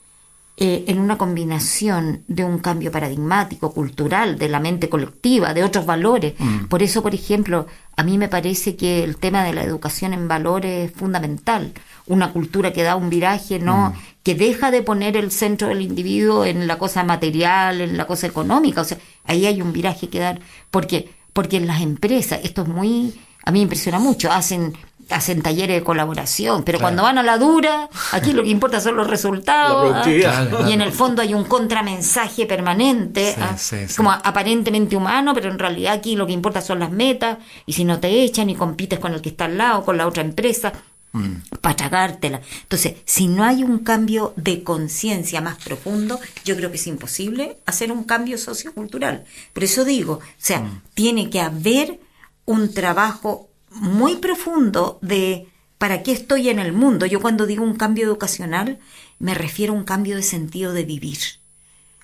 eh, en una combinación de un cambio paradigmático, cultural, de la mente colectiva, de otros valores. Mm. Por eso, por ejemplo, a mí me parece que el tema de la educación en valores es fundamental. Una cultura que da un viraje, no, mm. que deja de poner el centro del individuo en la cosa material, en la cosa económica. O sea, ahí hay un viraje que dar. Porque, porque en las empresas, esto es muy, a mí me impresiona mucho, hacen hacen talleres de colaboración, pero cuando van a la dura, aquí lo que importa son los resultados. ¿ah? Y en el fondo hay un contramensaje permanente, ¿ah? como aparentemente humano, pero en realidad aquí lo que importa son las metas, y si no te echan y compites con el que está al lado, con la otra empresa, mm. para tragártela. Entonces, si no hay un cambio de conciencia más profundo, yo creo que es imposible hacer un cambio sociocultural. Por eso digo, o sea, mm. tiene que haber un trabajo muy profundo de para qué estoy en el mundo. Yo cuando digo un cambio educacional me refiero a un cambio de sentido de vivir.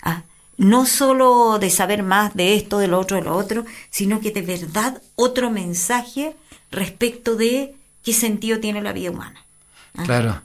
¿ah? No solo de saber más de esto, de lo otro, de lo otro, sino que de verdad otro mensaje respecto de qué sentido tiene la vida humana. ¿ah? Claro.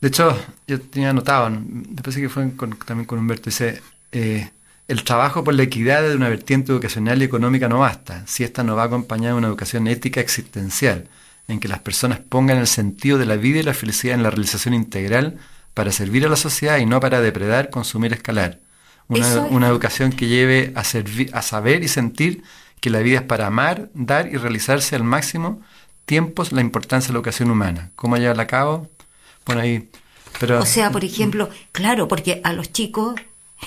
De hecho, yo tenía anotado, después que fue también con Humberto, dice, eh, el trabajo por la equidad de una vertiente educacional y económica no basta, si ésta no va acompañada de una educación ética existencial, en que las personas pongan el sentido de la vida y la felicidad en la realización integral para servir a la sociedad y no para depredar, consumir, escalar. Una, educación que lleve a, a saber y sentir que la vida es para amar, dar y realizarse al máximo tiempos la importancia de la educación humana. ¿Cómo llevarla a cabo? Bueno, ahí... Pero, o sea, por ejemplo, claro, porque a los chicos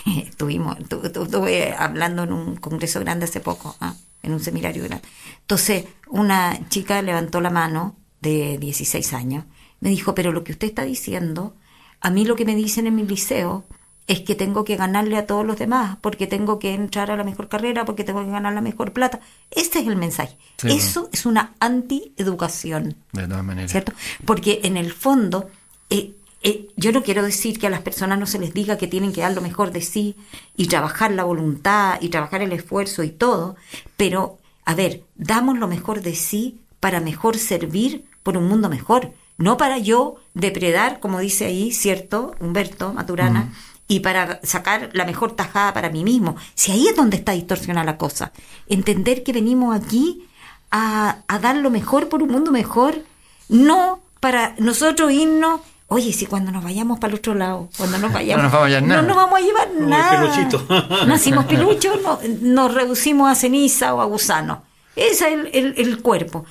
[laughs] Estuvimos, estuve hablando en un congreso grande hace poco, ¿ah? en un seminario grande. Entonces, una chica levantó la mano de 16 años, me dijo, pero lo que usted está diciendo, a mí lo que me dicen en mi liceo es que tengo que ganarle a todos los demás, porque tengo que entrar a la mejor carrera, porque tengo que ganar la mejor plata. Este es el mensaje. Eso es una anti-educación. De todas maneras. ¿Cierto? Porque en el fondo, eh, eh, yo no quiero decir que a las personas no se les diga que tienen que dar lo mejor de sí y trabajar la voluntad y trabajar el esfuerzo y todo, pero, a ver, damos lo mejor de sí para mejor servir por un mundo mejor, no para yo depredar, como dice ahí, ¿cierto? Humberto Maturana, y para sacar la mejor tajada para mí mismo. Si ahí es donde está distorsionada la cosa. Entender que venimos aquí a, a dar lo mejor por un mundo mejor, no para nosotros irnos Oye, si cuando nos vayamos para el otro lado, cuando nos vayamos, [laughs] no nos vamos a, nada. No nos vamos a llevar nada. [laughs] Nacimos peluchos, nos reducimos a ceniza o a gusano. Ese es el, el, cuerpo.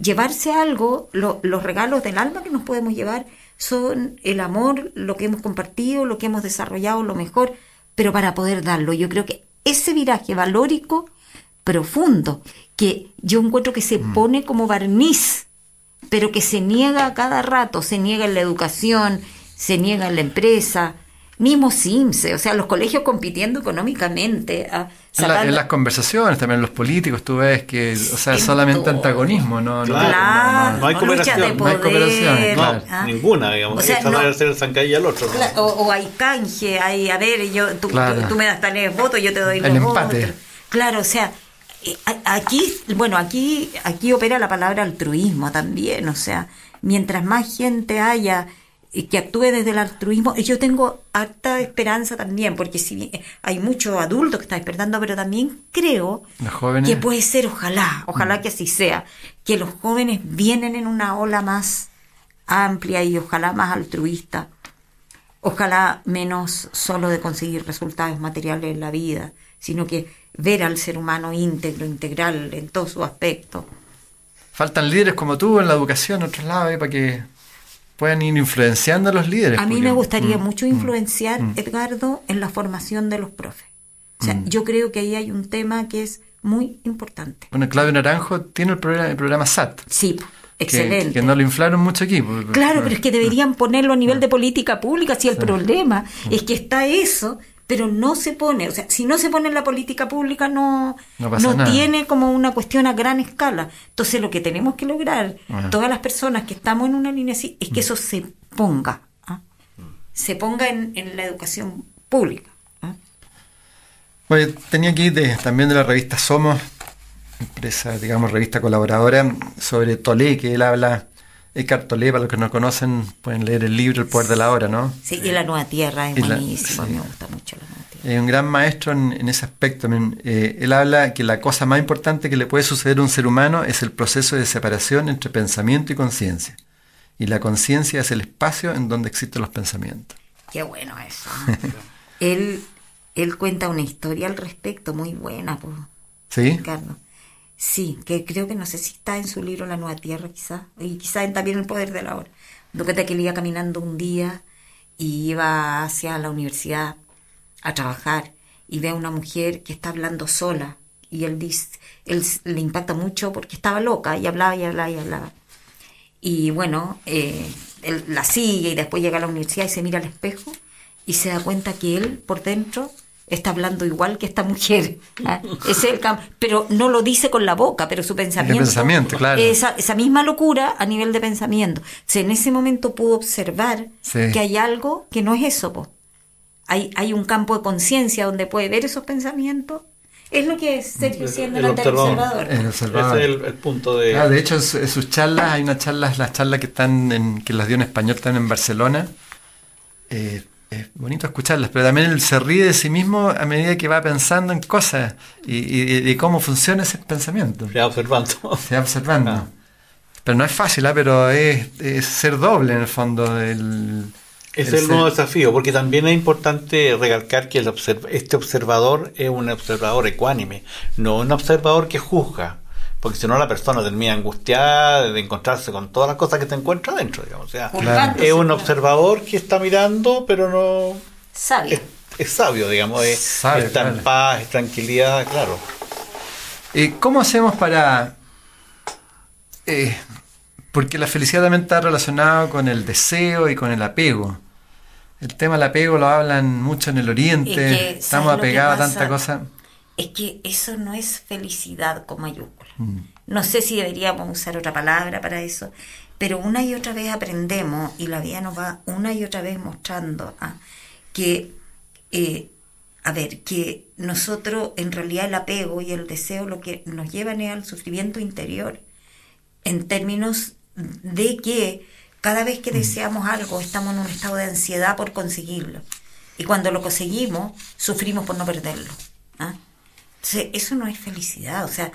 llevarse algo, los regalos del alma que nos podemos llevar son el amor, lo que hemos compartido, lo que hemos desarrollado, lo mejor, pero para poder darlo. Yo creo que ese viraje valórico profundo, que yo encuentro que se mm. pone como barniz pero que se niega a cada rato, se niega en la educación, se niega en la empresa, mismo SIMSE, o sea, los colegios compitiendo económicamente. A en, las conversaciones, también los políticos, tú ves que, o sea, solamente antagonismo, no, no, hay cooperación. no hay cooperación, claro. ¿ah? Ninguna, digamos. O sea, no, hacer el zancadilla al otro. o, hay canje, hay, a ver, yo, tú, tú, me das tales votos, yo te doy el los empate. votos. Claro, o sea, eh, aquí, bueno, aquí, aquí opera la palabra altruismo también, o sea, mientras más gente haya que actúe desde el altruismo, yo tengo harta esperanza también, porque si hay muchos adultos que están despertando, pero también creo que puede ser, ojalá, ojalá mm. que así sea, que los jóvenes vienen en una ola más amplia y ojalá más altruista, ojalá menos solo de conseguir resultados materiales en la vida, sino que ver al ser humano íntegro, integral en todo su aspecto. Faltan líderes como tú en la educación, en otros lados, para que puedan ir influenciando a los líderes. A mí porque- me gustaría Mm, mucho mm, influenciar, mm. Edgardo, en la formación de los profes. O sea, Mm. yo creo que ahí hay un tema que es muy importante. Bueno, Claudio Naranjo tiene el programa, el programa SAT. Sí, excelente. Que, no lo inflaron mucho aquí. Claro, pero es que deberían ponerlo a nivel de política pública si el problema es que está eso, pero no se pone, o sea, si no se pone en la política pública no, No tiene como una cuestión a gran escala. Entonces lo que tenemos que lograr, Ah. todas las personas que estamos en una línea así, es que Mm. eso se ponga, ¿ah? se ponga en, en la educación pública. ¿ah? Bueno, tenía aquí de- también de la revista Somos, empresa, digamos, revista colaboradora, sobre Tolé, que él habla, Eckhart Tolle, para los que no conocen, pueden leer el libro El Poder de la Hora, ¿no? Sí, y la nueva tierra es la- sí. me gusta mucho la nueva tierra. Es un gran maestro en, en ese aspecto. Eh, él habla que la cosa más importante que le puede suceder a un ser humano es el proceso de separación entre pensamiento y conciencia. Y la conciencia es el espacio en donde existen los pensamientos. Qué bueno eso. [laughs] él, él cuenta una historia al respecto muy buena, pues. ¿Sí? Ricardo. Sí, que creo que no sé si está en su libro La Nueva Tierra, quizás, y quizás en también El Poder de la Hora. Que él iba caminando un día y iba hacia la universidad a trabajar y ve a una mujer que está hablando sola y él le impacta mucho porque estaba loca y hablaba y hablaba y hablaba. Y bueno, eh, él la sigue y después llega a la universidad y se mira al espejo y se da cuenta que él por dentro está hablando igual que esta mujer. [laughs] ¿ah? Ese es el cam- pero no lo dice con la boca, pero su pensamiento. pensamiento, claro. Esa, esa misma locura a nivel de pensamiento. O sea, en ese momento pudo observar Sí. que hay algo que no es eso. po. Hay, hay un campo de conciencia donde puede ver esos pensamientos. Es lo que Sergio decía El observador. observador. El observador. Ese es el, el punto de... Ah, de hecho, en, su- en sus charlas, hay unas charlas, las charlas que están en, que las dio en español, están en Barcelona. Eh, es bonito escucharlas, pero también él se ríe de sí mismo a medida que va pensando en cosas y, y- y cómo funciona ese pensamiento. Ya observando. [laughs] Se va observando. Ah. Pero no es fácil, ¿ah? pero es, es ser doble en el fondo. El, es el nuevo desafío, porque también es importante recalcar que el observ- este observador es un observador ecuánime, no un observador que juzga, porque si no la persona termina angustiada de encontrarse con todas las cosas que te encuentra dentro, digamos. O sea, es un observador que está mirando, pero no Sabio. es, es sabio, digamos, es, Sabio, está claro. en paz, es tranquilidad, claro. Eh, ¿Cómo hacemos para...? eh, porque la felicidad también está relacionada con el deseo y con el apego. El tema del apego lo hablan mucho en el Oriente. Es que, ¿sabes Estamos apegados a tanta cosa. Es que eso no es felicidad con mayúscula. Mm. No sé si deberíamos usar otra palabra para eso, pero una y otra vez aprendemos y la vida nos va una y otra vez mostrando ah, que, eh, a ver, que nosotros en realidad el apego y el deseo lo que nos llevan es al sufrimiento interior en términos de que cada vez que deseamos algo estamos en un estado de ansiedad por conseguirlo. Y cuando lo conseguimos, sufrimos por no perderlo. ¿ah? Entonces, eso no es felicidad. O sea,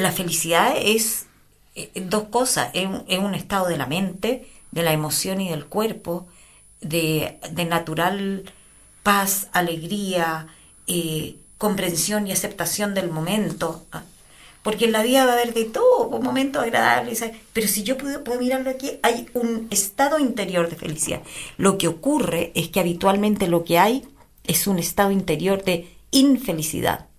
la felicidad es eh, dos cosas. Es un, es un estado de la mente, de la emoción y del cuerpo, de, natural paz, alegría, eh, comprensión y aceptación del momento. ¿ah? Porque en la vida va a haber de todo, momentos agradables, ¿sabes? pero si yo puedo, puedo mirarlo aquí, hay un estado interior de felicidad. Lo que ocurre es que habitualmente lo que hay es un estado interior de infelicidad.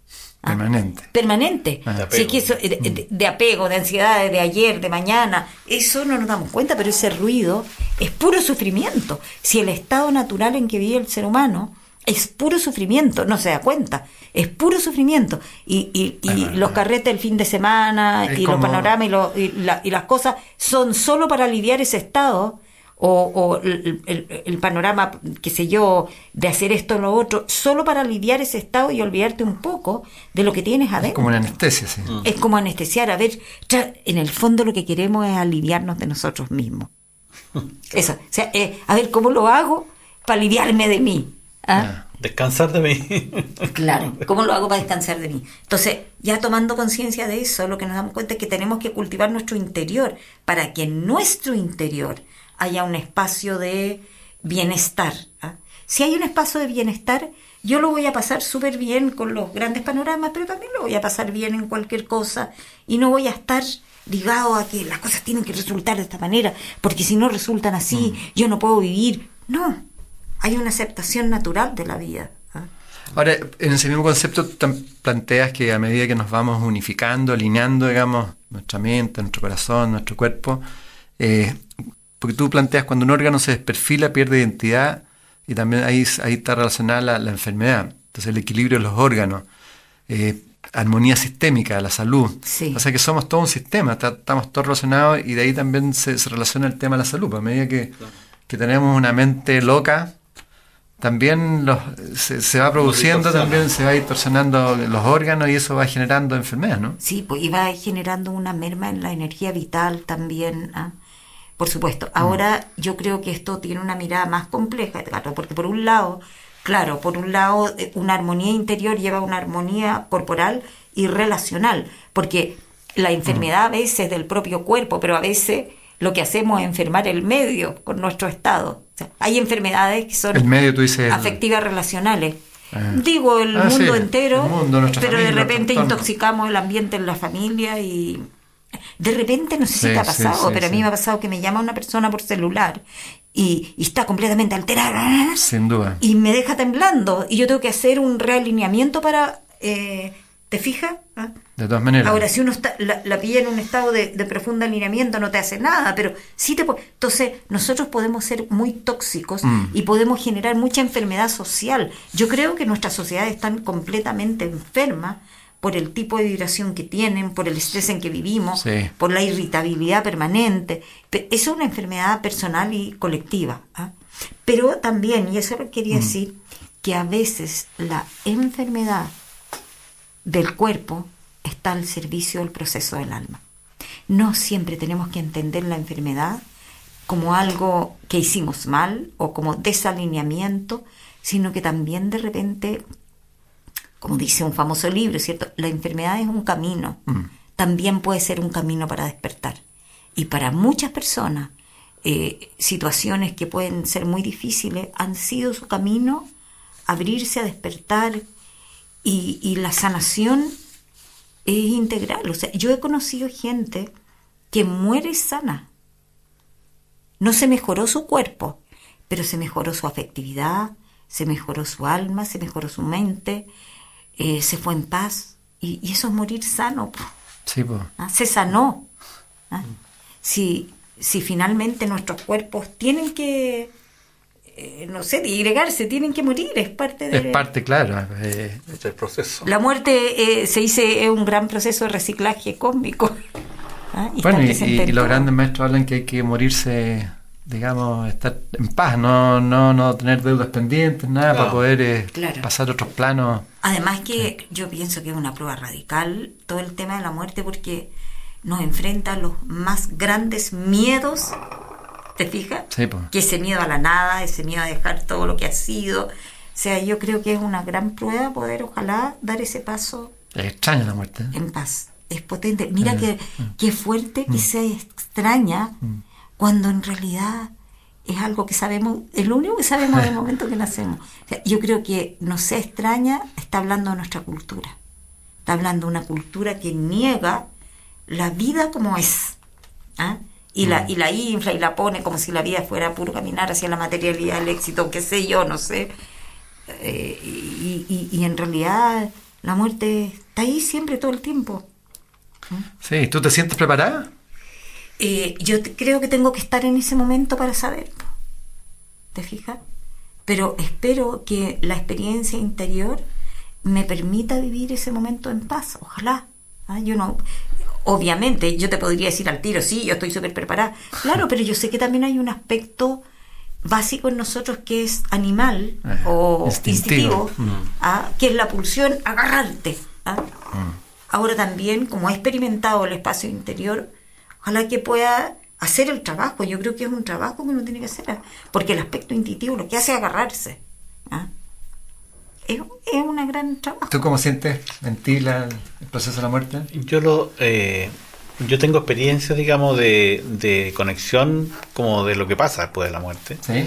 ¿Ah? Permanente. Permanente. Ah. De Sí, que eso, de, de- de apego, de ansiedad, de ayer, de mañana, eso no nos damos cuenta, pero ese ruido es puro sufrimiento. Si el estado natural en que vive el ser humano es puro sufrimiento, no se da cuenta, es puro sufrimiento. Y, y, y los carretes el fin de semana Es y como- los panoramas y, lo- y la- y las cosas son solo para aliviar ese estado. O, o el, el- el panorama, qué sé yo, de hacer esto o lo otro, solo para aliviar ese estado y olvidarte un poco de lo que tienes adentro. Como una anestesia, sí. Es como anestesiar. A ver, en el fondo lo que queremos es aliviarnos de nosotros mismos. [laughs] Eso. O sea, eh, a ver, ¿cómo lo hago para aliviarme de mí? ¿Ah? Descansar de mí. [laughs] Claro, ¿cómo lo hago para descansar de mí? Entonces, ya tomando conciencia de eso, lo que nos damos cuenta es que tenemos que cultivar nuestro interior para que en nuestro interior haya un espacio de bienestar. ¿ah? Si hay un espacio de bienestar, yo lo voy a pasar súper bien con los grandes panoramas, pero también lo voy a pasar bien en cualquier cosa y no voy a estar ligado a que las cosas tienen que resultar de esta manera, porque si no resultan así, mm. yo no puedo vivir. No, hay una aceptación natural de la vida. ¿ah? Ahora, en ese mismo concepto planteas que a medida que nos vamos unificando, alineando, digamos, nuestra mente, nuestro corazón, nuestro cuerpo, eh, porque tú planteas cuando un órgano se desperfila, pierde identidad, y también ahí, ahí está relacionada la, enfermedad. Entonces el equilibrio de los órganos, eh, armonía sistémica, la salud. O sea que somos todo un sistema, estamos todos relacionados y de ahí también se, relaciona el tema de la salud. Pues, a medida que, que tenemos una mente loca, también los, se, va produciendo, también se va distorsionando los órganos y eso va generando enfermedades, ¿no? Sí, pues y va generando una merma en la energía vital también. ¿ah? Por supuesto. Ahora yo creo que esto tiene una mirada más compleja, Edgardo, porque por un lado, claro, por un lado eh, una armonía interior lleva una armonía corporal y relacional, porque la enfermedad a veces del propio cuerpo, pero a veces lo que hacemos es enfermar el medio con nuestro estado. hay enfermedades que son afectivas relacionales. Ah. Digo, el ah, mundo entero, pero de repente intoxicamos el ambiente en la familia y de repente, no sé si te ha pasado, pero a mí me ha pasado que me llama una persona por celular y, está completamente alterada. Sin duda. Y me deja temblando y yo tengo que hacer un realineamiento para... Eh, ¿Te fijas? ¿Ah? De todas maneras. Ahora, si uno está, la, pilla en un estado de, profundo alineamiento, no te hace nada, pero sí te Entonces, nosotros podemos ser muy tóxicos mm. y podemos generar mucha enfermedad social. Yo creo que nuestras sociedades están completamente enfermas por el tipo de vibración que tienen, por el estrés en que vivimos, por la irritabilidad permanente. Es una enfermedad personal y colectiva. ¿ah? Pero también, y eso lo quería mm. decir, que a veces la enfermedad del cuerpo está al servicio del proceso del alma. No siempre tenemos que entender la enfermedad como algo que hicimos mal o como desalineamiento, sino que también de repente, como dice un famoso libro, ¿cierto? La enfermedad es un camino, mm. también puede ser un camino para despertar. Y para muchas personas, eh, situaciones que pueden ser muy difíciles han sido su camino abrirse a despertar, y, la sanación es integral. O sea, yo he conocido gente que muere sana. No se mejoró su cuerpo, pero se mejoró su afectividad, se mejoró su alma, se mejoró su mente, eh, se fue en paz. Y, eso es morir sano. Sí, ¿Ah? Se sanó. ¿Ah? Si, si finalmente nuestros cuerpos tienen que eh, no sé, digregarse, tienen que morir, es parte de... Es parte, claro, eh, es el proceso. La muerte, eh, se dice, es un gran proceso de reciclaje cósmico. [laughs] ¿ah? bueno, y, los grandes maestros hablan que hay que morirse, digamos, estar en paz, no, no, no tener deudas pendientes, nada, para poder pasar a otros planos. Además que yo pienso que es una prueba radical todo el tema de la muerte porque nos enfrenta a los más grandes miedos ¿Te fijas? Que ese miedo a la nada, ese miedo a dejar todo lo que ha sido. O sea, yo creo que es una gran prueba poder, ojalá, dar ese paso. Es extraña la muerte. En paz. Es potente. Mira eh, mm. qué fuerte que mm. se extraña mm. Cuando en realidad es algo que sabemos, es lo único que sabemos del [laughs] momento que nacemos. yo creo que no se extraña, está hablando de nuestra cultura. Está hablando de una cultura que niega la vida como es. ¿ah? y la, y la infla y la pone como si la vida fuera puro caminar hacia la materialidad, el éxito, qué sé yo, no sé. Eh, y, y, en realidad la muerte está ahí siempre, todo el tiempo. Sí, ¿tú te sientes preparada? Eh, yo creo que tengo que estar en ese momento para saber. ¿Te fijas? Pero espero que la experiencia interior me permita vivir ese momento en paz, ojalá. ¿Ah? Yo no, obviamente yo te podría decir al tiro, sí, yo estoy súper preparada. Claro, pero yo sé que también hay un aspecto básico en nosotros que es animal eh, o instintivo, mm. ¿ah? que es la pulsión agarrarte. ¿ah? Mm. Ahora también, como he experimentado el espacio interior, ojalá que pueda hacer el trabajo. Yo creo que es un trabajo que uno tiene que hacer, porque el aspecto instintivo lo que hace es agarrarse. ¿ah? es, una gran trabajo. ¿Tú cómo sientes en ti el proceso de la muerte? Yo lo... Eh, yo tengo experiencia, digamos, de, conexión como de lo que pasa después de la muerte. ¿Sí?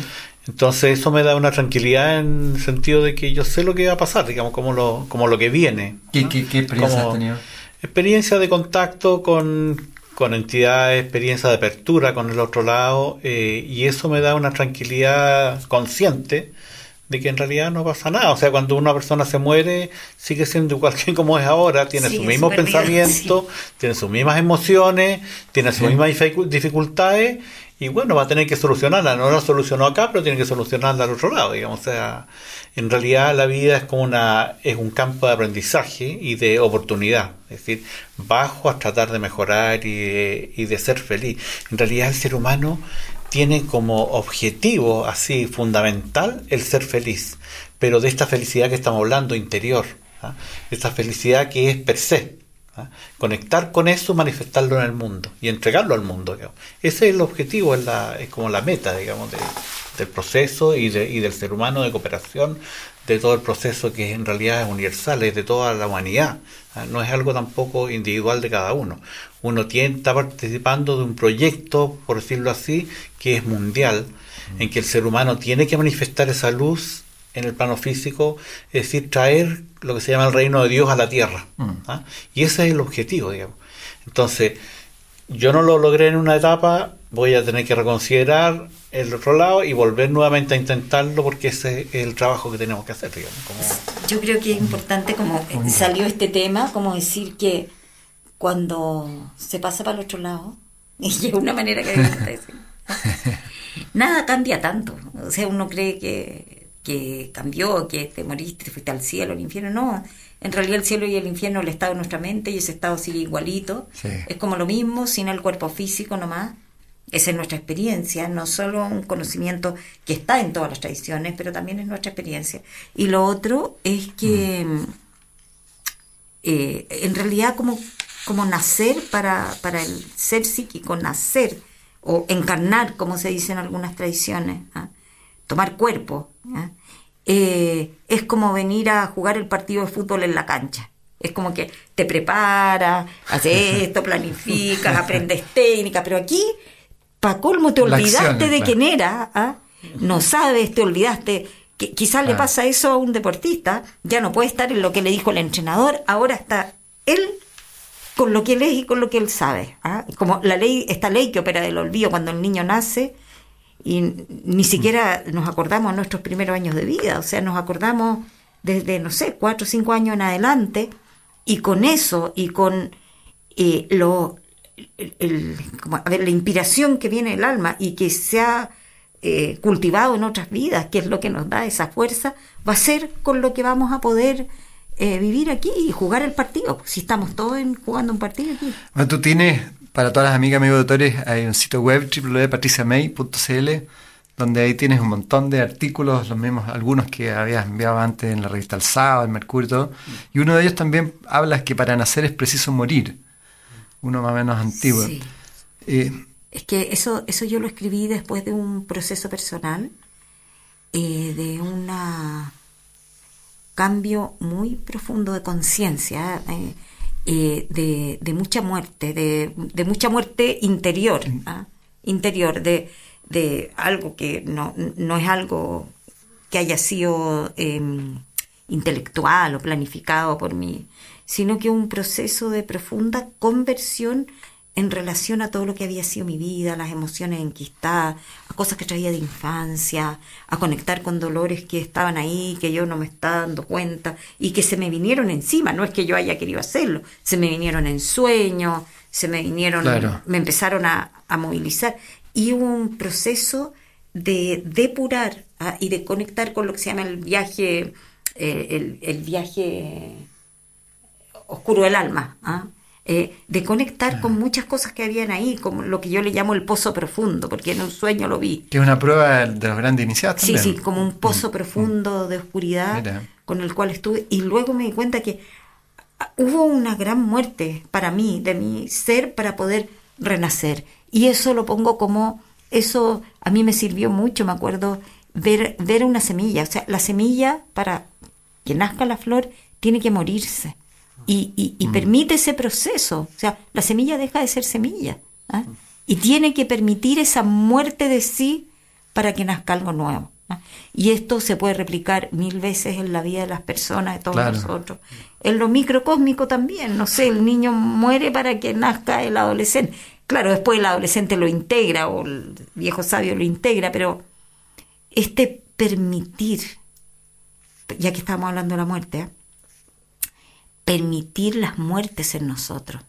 Entonces eso me da una tranquilidad en el sentido de que yo sé lo que va a pasar, digamos, como lo, como lo que viene. ¿Qué, experiencia has tenido? Experiencia de contacto con, con entidades, experiencia de apertura con el otro lado, eh, y eso me da una tranquilidad consciente de que en realidad no pasa nada. O sea, cuando una persona se muere, sigue siendo igual [laughs] que como es ahora, tiene sus mismos [laughs] pensamientos, tiene sus mismas emociones, tiene sus mismas dificultades, y bueno, va a tener que solucionarla. No la solucionó acá, pero tiene que solucionarla al otro lado, digamos. O sea, en realidad la vida es como una, es un campo de aprendizaje y de oportunidad. Es decir, bajo a tratar de mejorar y y de ser feliz. En realidad el ser humano tiene como objetivo así fundamental el ser feliz, pero de esta felicidad que estamos hablando interior, ¿ah? esta felicidad que es per se. ¿Ah? Conectar con eso, manifestarlo en el mundo y entregarlo al mundo. Ese es el objetivo, es, la, es como la meta, digamos, del proceso y, de, y del ser humano de cooperación, de todo el proceso que en realidad es universal, es de toda la humanidad. ¿ah? No es algo tampoco individual de cada uno uno tiene, está participando de un proyecto, por decirlo así, que es mundial, en que el ser humano tiene que manifestar esa luz en el plano físico, es decir, traer lo que se llama el reino de Dios a la tierra. Mm. ¿ah? Y ese es el objetivo, digamos. Entonces, yo no lo logré en una etapa, voy a tener que reconsiderar el otro lado y volver nuevamente a intentarlo porque ese es el trabajo que tenemos que hacer. Digamos, Yo creo que es importante, como salió este tema, como decir que cuando se pasa para el otro lado, [laughs] y es una manera que [laughs] nada cambia tanto. O sea, uno cree que, que cambió, que te moriste, te fuiste al cielo, al infierno. No, en realidad el cielo y el infierno el estado de nuestra mente y ese estado sigue igualito. Es como lo mismo, sin el cuerpo físico nomás. Esa es nuestra experiencia, no solo un conocimiento que está en todas las tradiciones, pero también es nuestra experiencia. Y lo otro es que mm. eh, en realidad como como nacer para, para el ser psíquico, nacer o encarnar, como se dice en algunas tradiciones, ¿ah? tomar cuerpo. Eh, es como venir a jugar el partido de fútbol en la cancha. Es como que te preparas, haces [laughs] esto, planificas, aprendes técnica, pero aquí, colmo, te olvidaste de quién era, ¿ah? no sabes, te olvidaste. Que quizás le pasa eso a un deportista, ya no puede estar en lo que le dijo el entrenador, ahora está él con lo que él es y con lo que él sabe. ¿ah? Como la ley, esta ley que opera del olvido cuando el niño nace y ni siquiera nos acordamos nuestros primeros años de vida, o sea, nos acordamos desde, no sé, cuatro o cinco años en adelante y con eso y con eh, lo, a ver, la inspiración que viene del alma y que se ha eh, cultivado en otras vidas, que es lo que nos da esa fuerza, va a ser con lo que vamos a poder eh, vivir aquí y jugar el partido. Si estamos todos jugando un partido aquí. Bueno, tú tienes, para todas las amigas, amigos doctores, hay un sitio web www.patriciamay.cl donde ahí tienes un montón de artículos, los mismos, algunos que habías enviado antes en la revista El Sábado, El Mercurio y todo. Y uno de ellos también habla que para nacer es preciso morir. Uno más o menos antiguo. Eh, es que eso, eso yo lo escribí después de un proceso personal, eh, de una cambio muy profundo de conciencia, eh, eh, de, de, mucha muerte, de, de mucha muerte interior, ¿ah? interior, de, de algo que no, no es algo que haya sido em, intelectual o planificado por mí, sino que un proceso de profunda conversión en relación a todo lo que había sido mi vida, las emociones enquistadas, a cosas que traía de infancia, a conectar con dolores que estaban ahí, que yo no me estaba dando cuenta y que se me vinieron encima, no es que yo haya querido hacerlo, se me vinieron en sueños, se me vinieron, me empezaron a, movilizar y hubo un proceso de depurar ah, y de conectar con lo que se llama el viaje, eh, el, el, viaje oscuro del alma. ¿ah? Eh, de conectar con muchas cosas que habían ahí, como lo que yo le llamo el pozo profundo, porque en un sueño lo vi. Que es una prueba de los grandes iniciados. Sí, sí, como un pozo mm. profundo de oscuridad con el cual estuve. Y luego me di cuenta que hubo una gran muerte para mí, de mi ser, para poder renacer. Y eso lo pongo como, eso a mí me sirvió mucho, me acuerdo, ver, ver una semilla. O sea, la semilla, para que nazca la flor, tiene que morirse y, y, mm. permite ese proceso. O sea, la semilla deja de ser semilla ¿ah? y tiene que permitir esa muerte de sí para que nazca algo nuevo. ¿ah? Y esto se puede replicar mil veces en la vida de las personas, de todos nosotros. En lo microcósmico también, no sé, el niño muere para que nazca el adolescente. Claro, después el adolescente lo integra o el viejo sabio lo integra, pero este permitir, ya que estamos hablando de la muerte, ¿eh? Permitir las muertes en nosotros.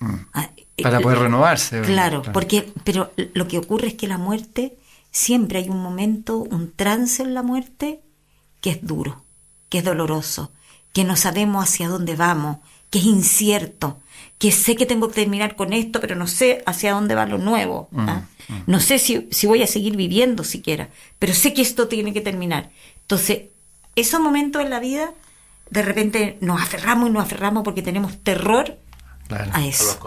Mm. Ah, para poder renovarse. Claro, porque pero lo que ocurre es que la muerte siempre hay un momento, un trance en la muerte que es duro, que es doloroso, que no sabemos hacia dónde vamos, que es incierto, que sé que tengo que terminar con esto, pero no sé hacia dónde va lo nuevo. Mm, ¿ah? mm. No sé si, si voy a seguir viviendo siquiera, pero sé que esto tiene que terminar. Entonces, esos momentos en la vida, de repente nos aferramos y nos aferramos porque tenemos terror a eso,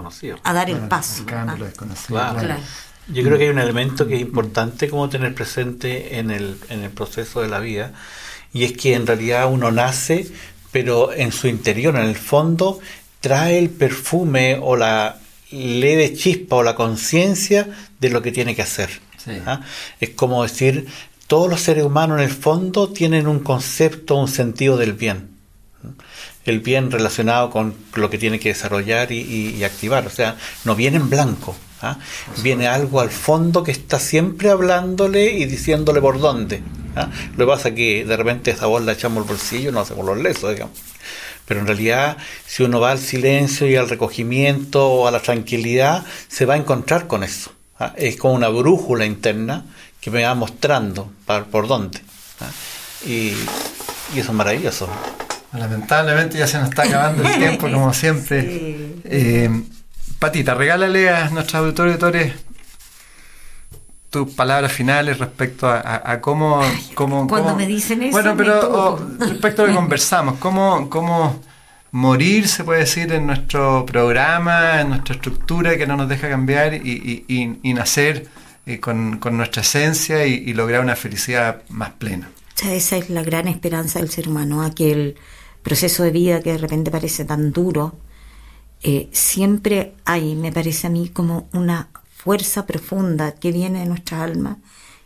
a, dar el paso. Yo creo que hay un elemento que es importante como tener presente en el, en el proceso de la vida, y es que en realidad uno nace, pero en su interior, en el fondo, trae el perfume o la leve chispa o la conciencia de lo que tiene que hacer. ¿ah? Es como decir, todos los seres humanos en el fondo tienen un concepto, un sentido del bien el bien relacionado con lo que tiene que desarrollar y, activar. O sea, no viene en blanco. ¿ah? Viene algo al fondo que está siempre hablándole y diciéndole por dónde. ¿ah? Lo que pasa es que de repente esa voz la echamos al bolsillo y no hacemos los lesos, digamos. Pero en realidad, si uno va al silencio y al recogimiento o a la tranquilidad, se va a encontrar con eso. ¿ah? Es como una brújula interna que me va mostrando por dónde. Y, y eso es maravilloso. Lamentablemente ya se nos está acabando el tiempo, [laughs] como siempre. Eh, Patita, regálale a nuestros auditores tus palabras finales respecto a, cómo, cómo, Cuando me dicen eso. Bueno, pero respecto a lo que conversamos, cómo, cómo morir, se puede decir, en nuestro programa, en nuestra estructura que no nos deja cambiar y, y, nacer eh, con, con, nuestra esencia y, lograr una felicidad más plena. esa es la gran esperanza del ser humano, aquel proceso de vida que de repente parece tan duro, eh, siempre hay, me parece a mí, como una fuerza profunda que viene de nuestra alma,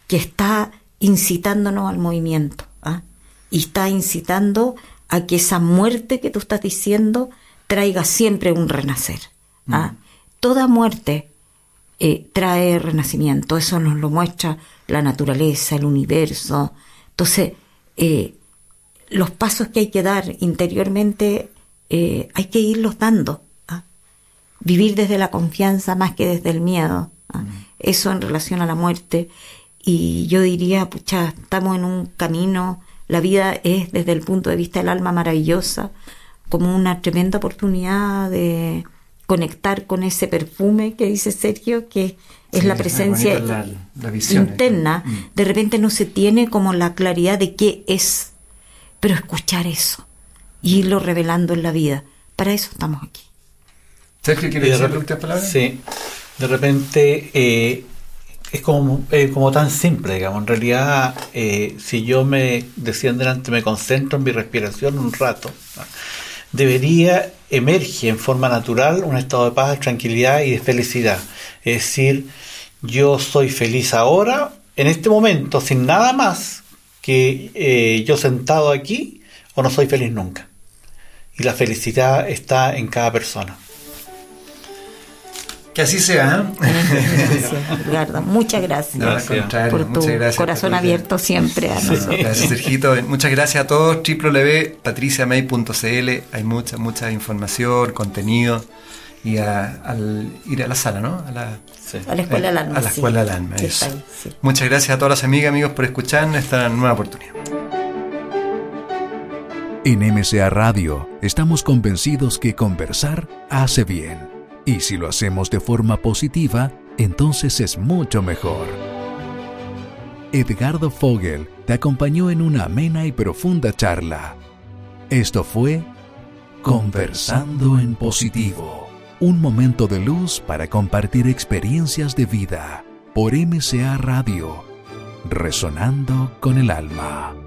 que está incitándonos al movimiento, ¿ah? y está incitando a que esa muerte que tú estás diciendo traiga siempre un renacer. ¿ah? Toda muerte eh, trae renacimiento, eso nos lo muestra la naturaleza, el universo. Entonces, eh, los pasos que hay que dar interiormente eh, hay que irlos dando. ¿ah? Vivir desde la confianza más que desde el miedo. ¿ah? Mm. Eso en relación a la muerte. Y yo diría, pucha, estamos en un camino, la vida es desde el punto de vista del alma maravillosa, como una tremenda oportunidad de conectar con ese perfume que dice Sergio, que es la presencia interna. Mm. De repente no se tiene como la claridad de qué es pero escuchar eso y irlo revelando en la vida. Para eso estamos aquí. Sergio, ¿quiere decir últimas palabras? Sí, de repente eh, es como, eh, como tan simple, digamos. En realidad, eh, si yo me decía delante, me concentro en mi respiración un rato, debería emerger en forma natural un estado de paz, de tranquilidad y de felicidad. Es decir, yo soy feliz ahora, en este momento, sin nada más, que eh, yo sentado aquí o no soy feliz nunca. Y la felicidad está en cada persona. Que así sea. ¿eh? [laughs] muchas gracias. por tu corazón abierto siempre a nosotros. Gracias, Sergito. Muchas gracias a todos. www.patriciamay.cl Hay mucha, mucha información, contenido. Y al ir a la sala, ¿no? A la, a la Escuela del Alma. A la Escuela del Alma, Muchas gracias a todas las amigas, amigos, por escuchar esta nueva oportunidad. En MCA Radio estamos convencidos que conversar hace bien. Y si lo hacemos de forma positiva, entonces es mucho mejor. Edgardo Fogel te acompañó en una amena y profunda charla. Esto fue Conversando en Positivo un momento de luz para compartir experiencias de vida por MCA Radio, resonando con el alma.